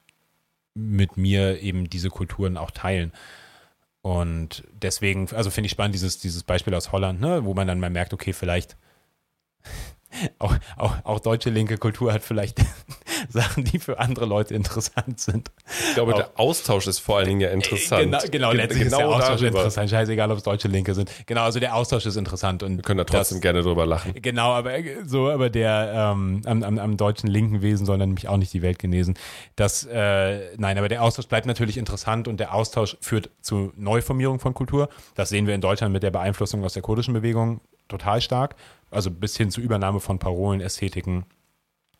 mit mir eben diese Kulturen auch teilen. Und deswegen, also finde ich spannend, dieses, dieses Beispiel aus Holland, ne, wo man dann mal merkt, okay, vielleicht auch, auch, auch deutsche linke Kultur hat vielleicht Sachen, die für andere Leute interessant sind. Ich glaube, auch, der Austausch ist vor allen Dingen ja äh, interessant. Genau, genau letztlich genau ist der Austausch darüber. interessant. Scheißegal, ob es deutsche Linke sind. Genau, also der Austausch ist interessant. Und Wir können da trotzdem das, gerne drüber lachen. Genau, aber so, aber der ähm, am, am, am deutschen linken Wesen soll dann nämlich auch nicht die Welt genesen. Das, äh, nein, aber der Austausch bleibt natürlich interessant und der Austausch führt zu Neuformierung von Kultur. Das sehen wir in Deutschland mit der Beeinflussung aus der kurdischen Bewegung total stark. Also bis hin zur Übernahme von Parolen, Ästhetiken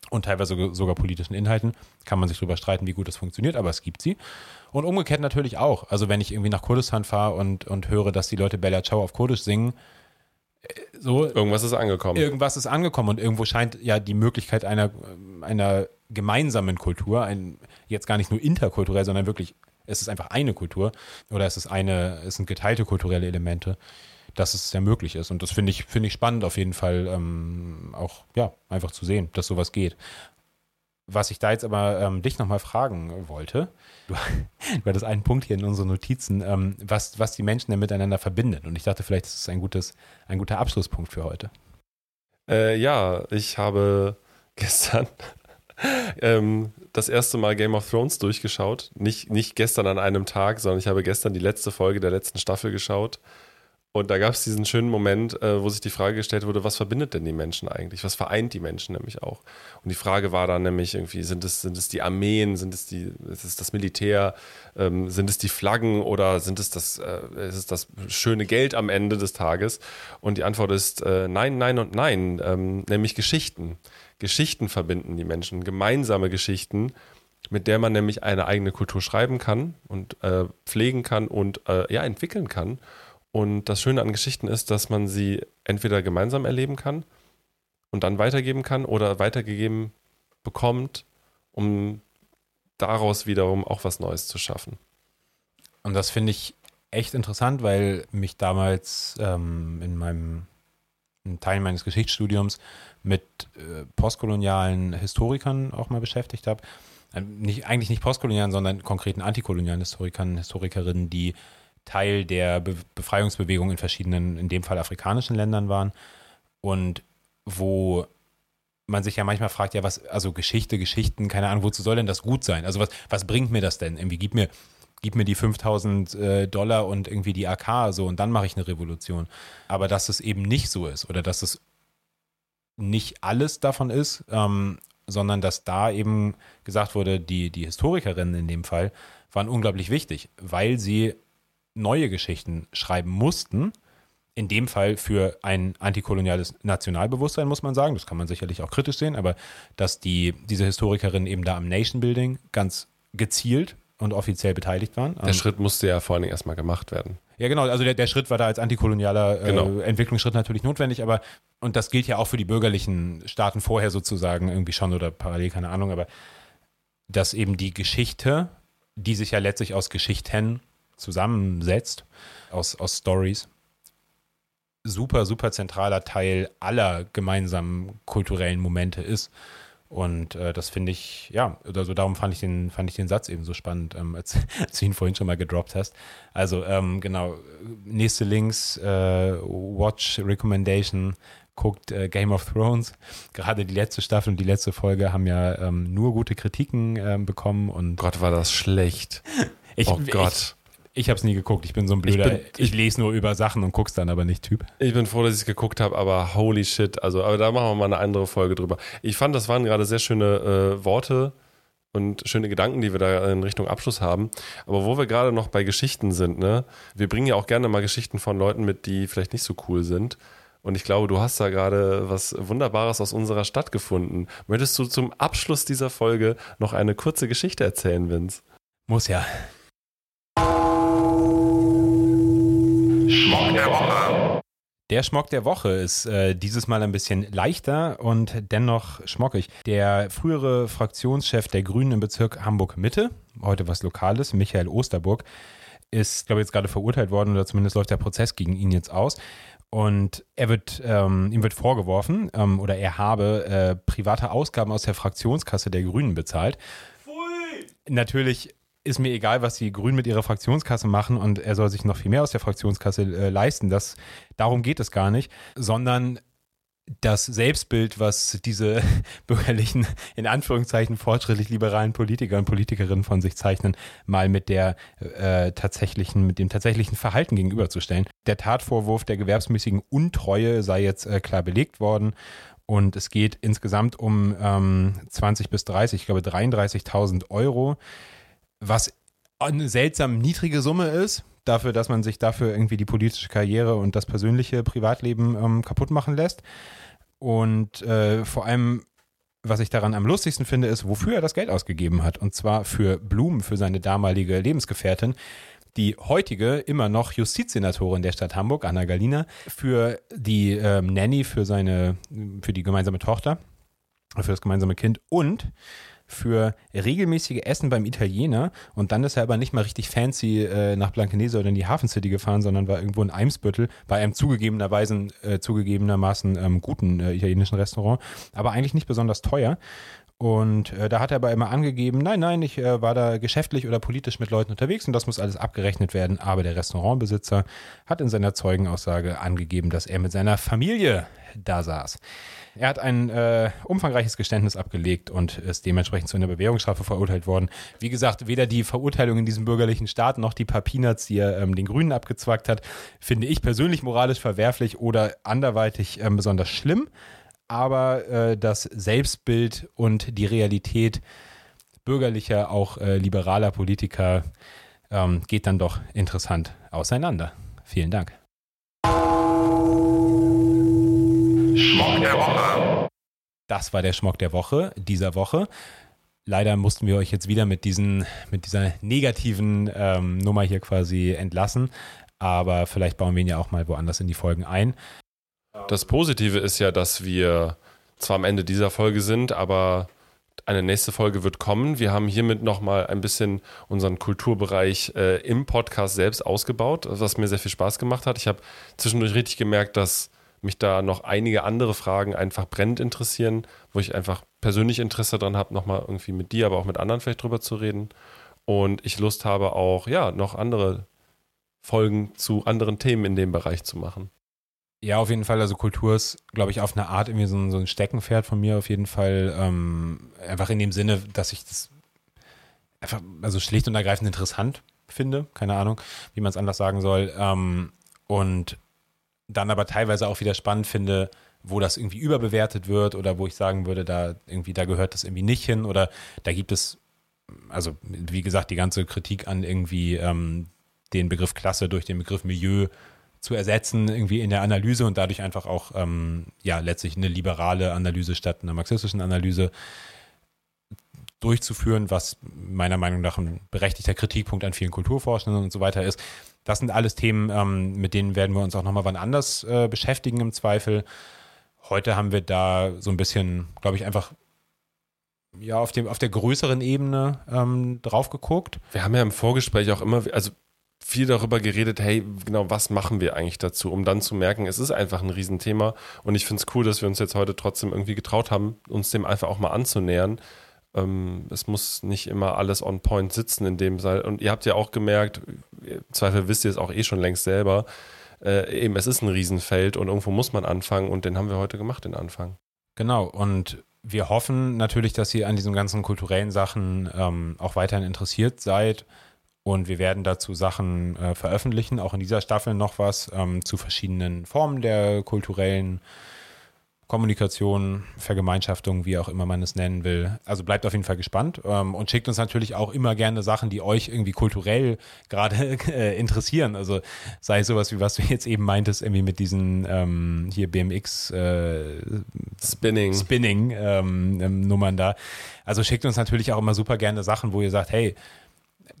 und teilweise sogar politischen Inhalten. Kann man sich darüber streiten, wie gut das funktioniert, aber es gibt sie. Und umgekehrt natürlich auch. Also wenn ich irgendwie nach Kurdistan fahre und, und höre, dass die Leute Bella Ciao auf Kurdisch singen, äh, so. Irgendwas ist angekommen. Irgendwas ist angekommen und irgendwo scheint ja die Möglichkeit einer, einer gemeinsamen Kultur, ein, jetzt gar nicht nur interkulturell, sondern wirklich, es ist einfach eine Kultur oder es ist eine, es sind geteilte kulturelle Elemente, dass es sehr möglich ist. Und das finde ich, finde ich spannend auf jeden Fall, ähm, auch, ja, einfach zu sehen, dass sowas geht. Was ich da jetzt aber ähm, dich nochmal fragen wollte, du, du hattest einen Punkt hier in unseren Notizen, ähm, was, was die Menschen denn miteinander verbindet. Und ich dachte, vielleicht ist es ein, ein guter Abschlusspunkt für heute. Äh, ja, ich habe gestern ähm, das erste Mal Game of Thrones durchgeschaut. Nicht, nicht gestern an einem Tag, sondern ich habe gestern die letzte Folge der letzten Staffel geschaut. Und da gab es diesen schönen Moment, äh, wo sich die Frage gestellt wurde, was verbindet denn die Menschen eigentlich? Was vereint die Menschen nämlich auch? Und die Frage war dann nämlich irgendwie, sind es, sind es die Armeen, sind es, die, ist es das Militär, ähm, sind es die Flaggen oder sind es das, äh, ist es das schöne Geld am Ende des Tages? Und die Antwort ist äh, nein, nein und nein, ähm, nämlich Geschichten. Geschichten verbinden die Menschen, gemeinsame Geschichten, mit der man nämlich eine eigene Kultur schreiben kann und äh, pflegen kann und äh, ja, entwickeln kann. Und das Schöne an Geschichten ist, dass man sie entweder gemeinsam erleben kann und dann weitergeben kann oder weitergegeben bekommt, um daraus wiederum auch was Neues zu schaffen. Und das finde ich echt interessant, weil mich damals ähm, in meinem in Teil meines Geschichtsstudiums mit äh, postkolonialen Historikern auch mal beschäftigt habe. Äh, nicht, eigentlich nicht postkolonialen, sondern konkreten antikolonialen Historikern, Historikerinnen, die Teil der Be Befreiungsbewegung in verschiedenen, in dem Fall afrikanischen Ländern waren. Und wo man sich ja manchmal fragt, ja, was, also Geschichte, Geschichten, keine Ahnung, wozu soll denn das gut sein? Also was, was bringt mir das denn? Irgendwie gib mir, gib mir die 5000 äh, Dollar und irgendwie die AK so und dann mache ich eine Revolution. Aber dass es eben nicht so ist oder dass es nicht alles davon ist, ähm, sondern dass da eben gesagt wurde, die, die Historikerinnen in dem Fall waren unglaublich wichtig, weil sie neue Geschichten schreiben mussten. In dem Fall für ein antikoloniales Nationalbewusstsein, muss man sagen. Das kann man sicherlich auch kritisch sehen, aber dass die, diese Historikerinnen eben da am Nation Building ganz gezielt und offiziell beteiligt waren. Der Schritt musste ja vor allen Dingen erstmal gemacht werden. Ja, genau. Also der, der Schritt war da als antikolonialer äh, genau. Entwicklungsschritt natürlich notwendig, aber und das gilt ja auch für die bürgerlichen Staaten vorher sozusagen irgendwie schon oder parallel, keine Ahnung, aber dass eben die Geschichte, die sich ja letztlich aus Geschichten zusammensetzt, aus, aus Stories, super, super zentraler Teil aller gemeinsamen kulturellen Momente ist. Und äh, das finde ich, ja, also darum fand ich den, fand ich den Satz eben so spannend, ähm, als, als, du ihn vorhin schon mal gedroppt hast. Also ähm, genau, nächste Links, äh, Watch Recommendation, guckt äh, Game of Thrones. Gerade die letzte Staffel und die letzte Folge haben ja ähm, nur gute Kritiken ähm, bekommen und Gott war das schlecht. ich, oh Gott. Ich habe es nie geguckt. Ich bin so ein blöder. Ich, bin, ich, ich, lese nur über Sachen und guck's dann aber nicht Typ. Ich bin froh, dass ich es geguckt habe, aber holy shit. Also, aber da machen wir mal eine andere Folge drüber. Ich fand, das waren gerade sehr schöne äh, Worte und schöne Gedanken, die wir da in Richtung Abschluss haben. Aber wo wir gerade noch bei Geschichten sind, ne? Wir bringen ja auch gerne mal Geschichten von Leuten mit, die vielleicht nicht so cool sind. Und ich glaube, du hast da gerade was Wunderbares aus unserer Stadt gefunden. Möchtest du zum Abschluss dieser Folge noch eine kurze Geschichte erzählen, Vince? Muss ja. Schmock der Woche. Der Schmock der Woche ist äh, dieses Mal ein bisschen leichter und dennoch schmockig. Der frühere Fraktionschef der Grünen im Bezirk Hamburg-Mitte, heute was Lokales, Michael Osterburg, ist, glaube ich, jetzt gerade verurteilt worden oder zumindest läuft der Prozess gegen ihn jetzt aus. Und er wird, ähm, ihm wird vorgeworfen, ähm, oder er habe äh, private Ausgaben aus der Fraktionskasse der Grünen bezahlt. Pfui! Natürlich ist mir egal, was die Grünen mit ihrer Fraktionskasse machen und er soll sich noch viel mehr aus der Fraktionskasse äh, leisten. Das, darum geht es gar nicht, sondern das Selbstbild, was diese bürgerlichen, in Anführungszeichen fortschrittlich liberalen Politiker und Politikerinnen von sich zeichnen, mal mit der äh, tatsächlichen, mit dem tatsächlichen Verhalten gegenüberzustellen. Der Tatvorwurf der gewerbsmäßigen Untreue sei jetzt äh, klar belegt worden. Und es geht insgesamt um ähm, 20 bis 30, ich glaube 33.000 Euro was eine seltsam niedrige Summe ist, dafür, dass man sich dafür irgendwie die politische Karriere und das persönliche Privatleben ähm, kaputt machen lässt. Und äh, vor allem was ich daran am lustigsten finde, ist, wofür er das Geld ausgegeben hat. Und zwar für Blumen für seine damalige Lebensgefährtin, die heutige immer noch Justizsenatorin der Stadt Hamburg, Anna Galina, für die ähm, Nanny, für seine, für die gemeinsame Tochter, für das gemeinsame Kind und für regelmäßige Essen beim Italiener und dann ist er aber nicht mal richtig fancy äh, nach Blankenese oder in die Hafen City gefahren, sondern war irgendwo in Eimsbüttel bei einem zugegebenerweise, äh, zugegebenermaßen ähm, guten äh, italienischen Restaurant, aber eigentlich nicht besonders teuer. Und äh, da hat er aber immer angegeben, nein, nein, ich äh, war da geschäftlich oder politisch mit Leuten unterwegs und das muss alles abgerechnet werden. Aber der Restaurantbesitzer hat in seiner Zeugenaussage angegeben, dass er mit seiner Familie da saß. Er hat ein äh, umfangreiches Geständnis abgelegt und ist dementsprechend zu einer Bewährungsstrafe verurteilt worden. Wie gesagt, weder die Verurteilung in diesem bürgerlichen Staat noch die paar Peanuts, die er ähm, den Grünen abgezwackt hat, finde ich persönlich moralisch verwerflich oder anderweitig ähm, besonders schlimm. Aber äh, das Selbstbild und die Realität bürgerlicher, auch äh, liberaler Politiker ähm, geht dann doch interessant auseinander. Vielen Dank. Schmuck der Woche. Das war der Schmock der Woche dieser Woche. Leider mussten wir euch jetzt wieder mit, diesen, mit dieser negativen ähm, Nummer hier quasi entlassen. Aber vielleicht bauen wir ihn ja auch mal woanders in die Folgen ein. Das Positive ist ja, dass wir zwar am Ende dieser Folge sind, aber eine nächste Folge wird kommen. Wir haben hiermit nochmal ein bisschen unseren Kulturbereich äh, im Podcast selbst ausgebaut, was mir sehr viel Spaß gemacht hat. Ich habe zwischendurch richtig gemerkt, dass mich da noch einige andere Fragen einfach brennend interessieren, wo ich einfach persönlich Interesse daran habe, nochmal irgendwie mit dir, aber auch mit anderen vielleicht drüber zu reden. Und ich Lust habe auch, ja, noch andere Folgen zu anderen Themen in dem Bereich zu machen. Ja, auf jeden Fall. Also Kultur ist, glaube ich, auf eine Art irgendwie so ein, so ein Steckenpferd von mir auf jeden Fall. Ähm, einfach in dem Sinne, dass ich das einfach, also schlicht und ergreifend interessant finde. Keine Ahnung, wie man es anders sagen soll. Ähm, und dann aber teilweise auch wieder spannend finde, wo das irgendwie überbewertet wird oder wo ich sagen würde, da irgendwie, da gehört das irgendwie nicht hin oder da gibt es, also wie gesagt, die ganze Kritik an irgendwie ähm, den Begriff Klasse durch den Begriff Milieu zu ersetzen, irgendwie in der Analyse und dadurch einfach auch, ähm, ja, letztlich eine liberale Analyse statt einer marxistischen Analyse durchzuführen, was meiner Meinung nach ein berechtigter Kritikpunkt an vielen Kulturforschenden und so weiter ist. Das sind alles Themen, ähm, mit denen werden wir uns auch nochmal wann anders äh, beschäftigen im Zweifel. Heute haben wir da so ein bisschen, glaube ich, einfach ja, auf, dem, auf der größeren Ebene ähm, drauf geguckt. Wir haben ja im Vorgespräch auch immer, also viel darüber geredet, hey, genau, was machen wir eigentlich dazu, um dann zu merken, es ist einfach ein Riesenthema. Und ich finde es cool, dass wir uns jetzt heute trotzdem irgendwie getraut haben, uns dem einfach auch mal anzunähern. Ähm, es muss nicht immer alles on point sitzen in dem Fall. Und ihr habt ja auch gemerkt, im Zweifel wisst ihr es auch eh schon längst selber, äh, eben es ist ein Riesenfeld und irgendwo muss man anfangen und den haben wir heute gemacht, den Anfang. Genau, und wir hoffen natürlich, dass ihr an diesen ganzen kulturellen Sachen ähm, auch weiterhin interessiert seid und wir werden dazu Sachen äh, veröffentlichen, auch in dieser Staffel noch was ähm, zu verschiedenen Formen der kulturellen Kommunikation, Vergemeinschaftung, wie auch immer man es nennen will. Also bleibt auf jeden Fall gespannt ähm, und schickt uns natürlich auch immer gerne Sachen, die euch irgendwie kulturell gerade äh, interessieren. Also sei sowas wie was du jetzt eben meintest, irgendwie mit diesen ähm, hier BMX äh, Spinning, Spinning ähm, ähm, Nummern da. Also schickt uns natürlich auch immer super gerne Sachen, wo ihr sagt, hey,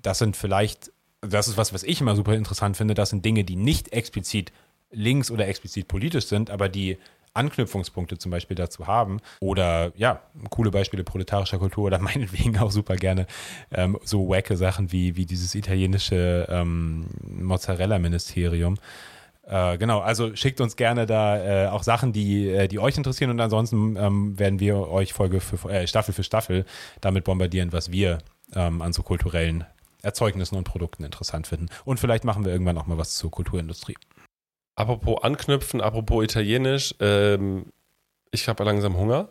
das sind vielleicht, das ist was, was ich immer super interessant finde, das sind Dinge, die nicht explizit links oder explizit politisch sind, aber die Anknüpfungspunkte zum Beispiel dazu haben. Oder ja, coole Beispiele proletarischer Kultur oder meinetwegen auch super gerne ähm, so wacke Sachen wie, wie dieses italienische ähm, Mozzarella-Ministerium. Äh, genau, also schickt uns gerne da äh, auch Sachen, die, äh, die euch interessieren und ansonsten ähm, werden wir euch Folge für äh, Staffel für Staffel damit bombardieren, was wir ähm, an so kulturellen Erzeugnissen und Produkten interessant finden. Und vielleicht machen wir irgendwann auch mal was zur Kulturindustrie. Apropos anknüpfen, apropos Italienisch, ähm, ich habe langsam Hunger.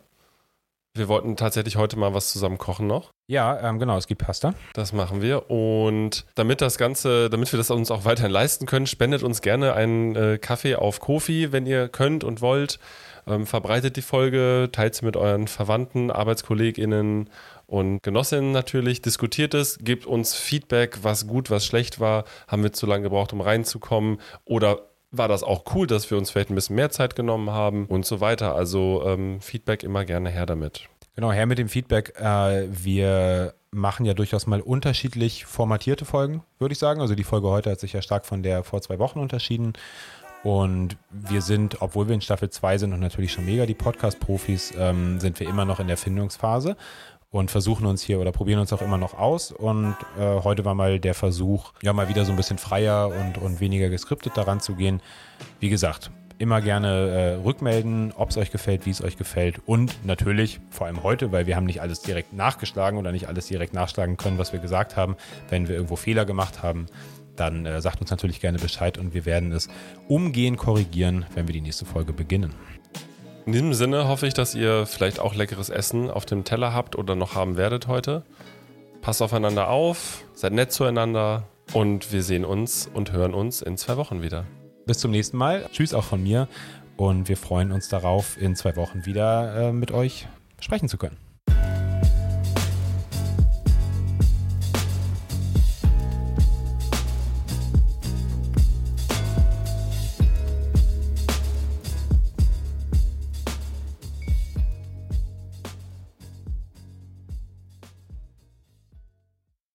Wir wollten tatsächlich heute mal was zusammen kochen noch. Ja, ähm, genau, es gibt Pasta. Das machen wir. Und damit das Ganze, damit wir das uns auch weiterhin leisten können, spendet uns gerne einen äh, Kaffee auf Kofi, wenn ihr könnt und wollt. Ähm, verbreitet die Folge, teilt sie mit euren Verwandten, ArbeitskollegInnen und Genossinnen natürlich. Diskutiert es, gebt uns Feedback, was gut, was schlecht war. Haben wir zu lange gebraucht, um reinzukommen? Oder war das auch cool, dass wir uns vielleicht ein bisschen mehr Zeit genommen haben und so weiter. Also ähm, Feedback immer gerne her damit. Genau, her mit dem Feedback. Äh, wir machen ja durchaus mal unterschiedlich formatierte Folgen, würde ich sagen. Also die Folge heute hat sich ja stark von der vor zwei Wochen unterschieden. Und wir sind, obwohl wir in Staffel 2 sind und natürlich schon mega die Podcast-Profis, ähm, sind wir immer noch in der Findungsphase und versuchen uns hier oder probieren uns auch immer noch aus. Und äh, heute war mal der Versuch, ja mal wieder so ein bisschen freier und, und weniger geskriptet daran zu gehen. Wie gesagt, immer gerne äh, rückmelden, ob es euch gefällt, wie es euch gefällt. Und natürlich, vor allem heute, weil wir haben nicht alles direkt nachgeschlagen oder nicht alles direkt nachschlagen können, was wir gesagt haben. Wenn wir irgendwo Fehler gemacht haben, dann äh, sagt uns natürlich gerne Bescheid und wir werden es umgehend korrigieren, wenn wir die nächste Folge beginnen. In diesem Sinne hoffe ich, dass ihr vielleicht auch leckeres Essen auf dem Teller habt oder noch haben werdet heute. Passt aufeinander auf, seid nett zueinander und wir sehen uns und hören uns in zwei Wochen wieder. Bis zum nächsten Mal. Tschüss auch von mir und wir freuen uns darauf, in zwei Wochen wieder äh, mit euch sprechen zu können.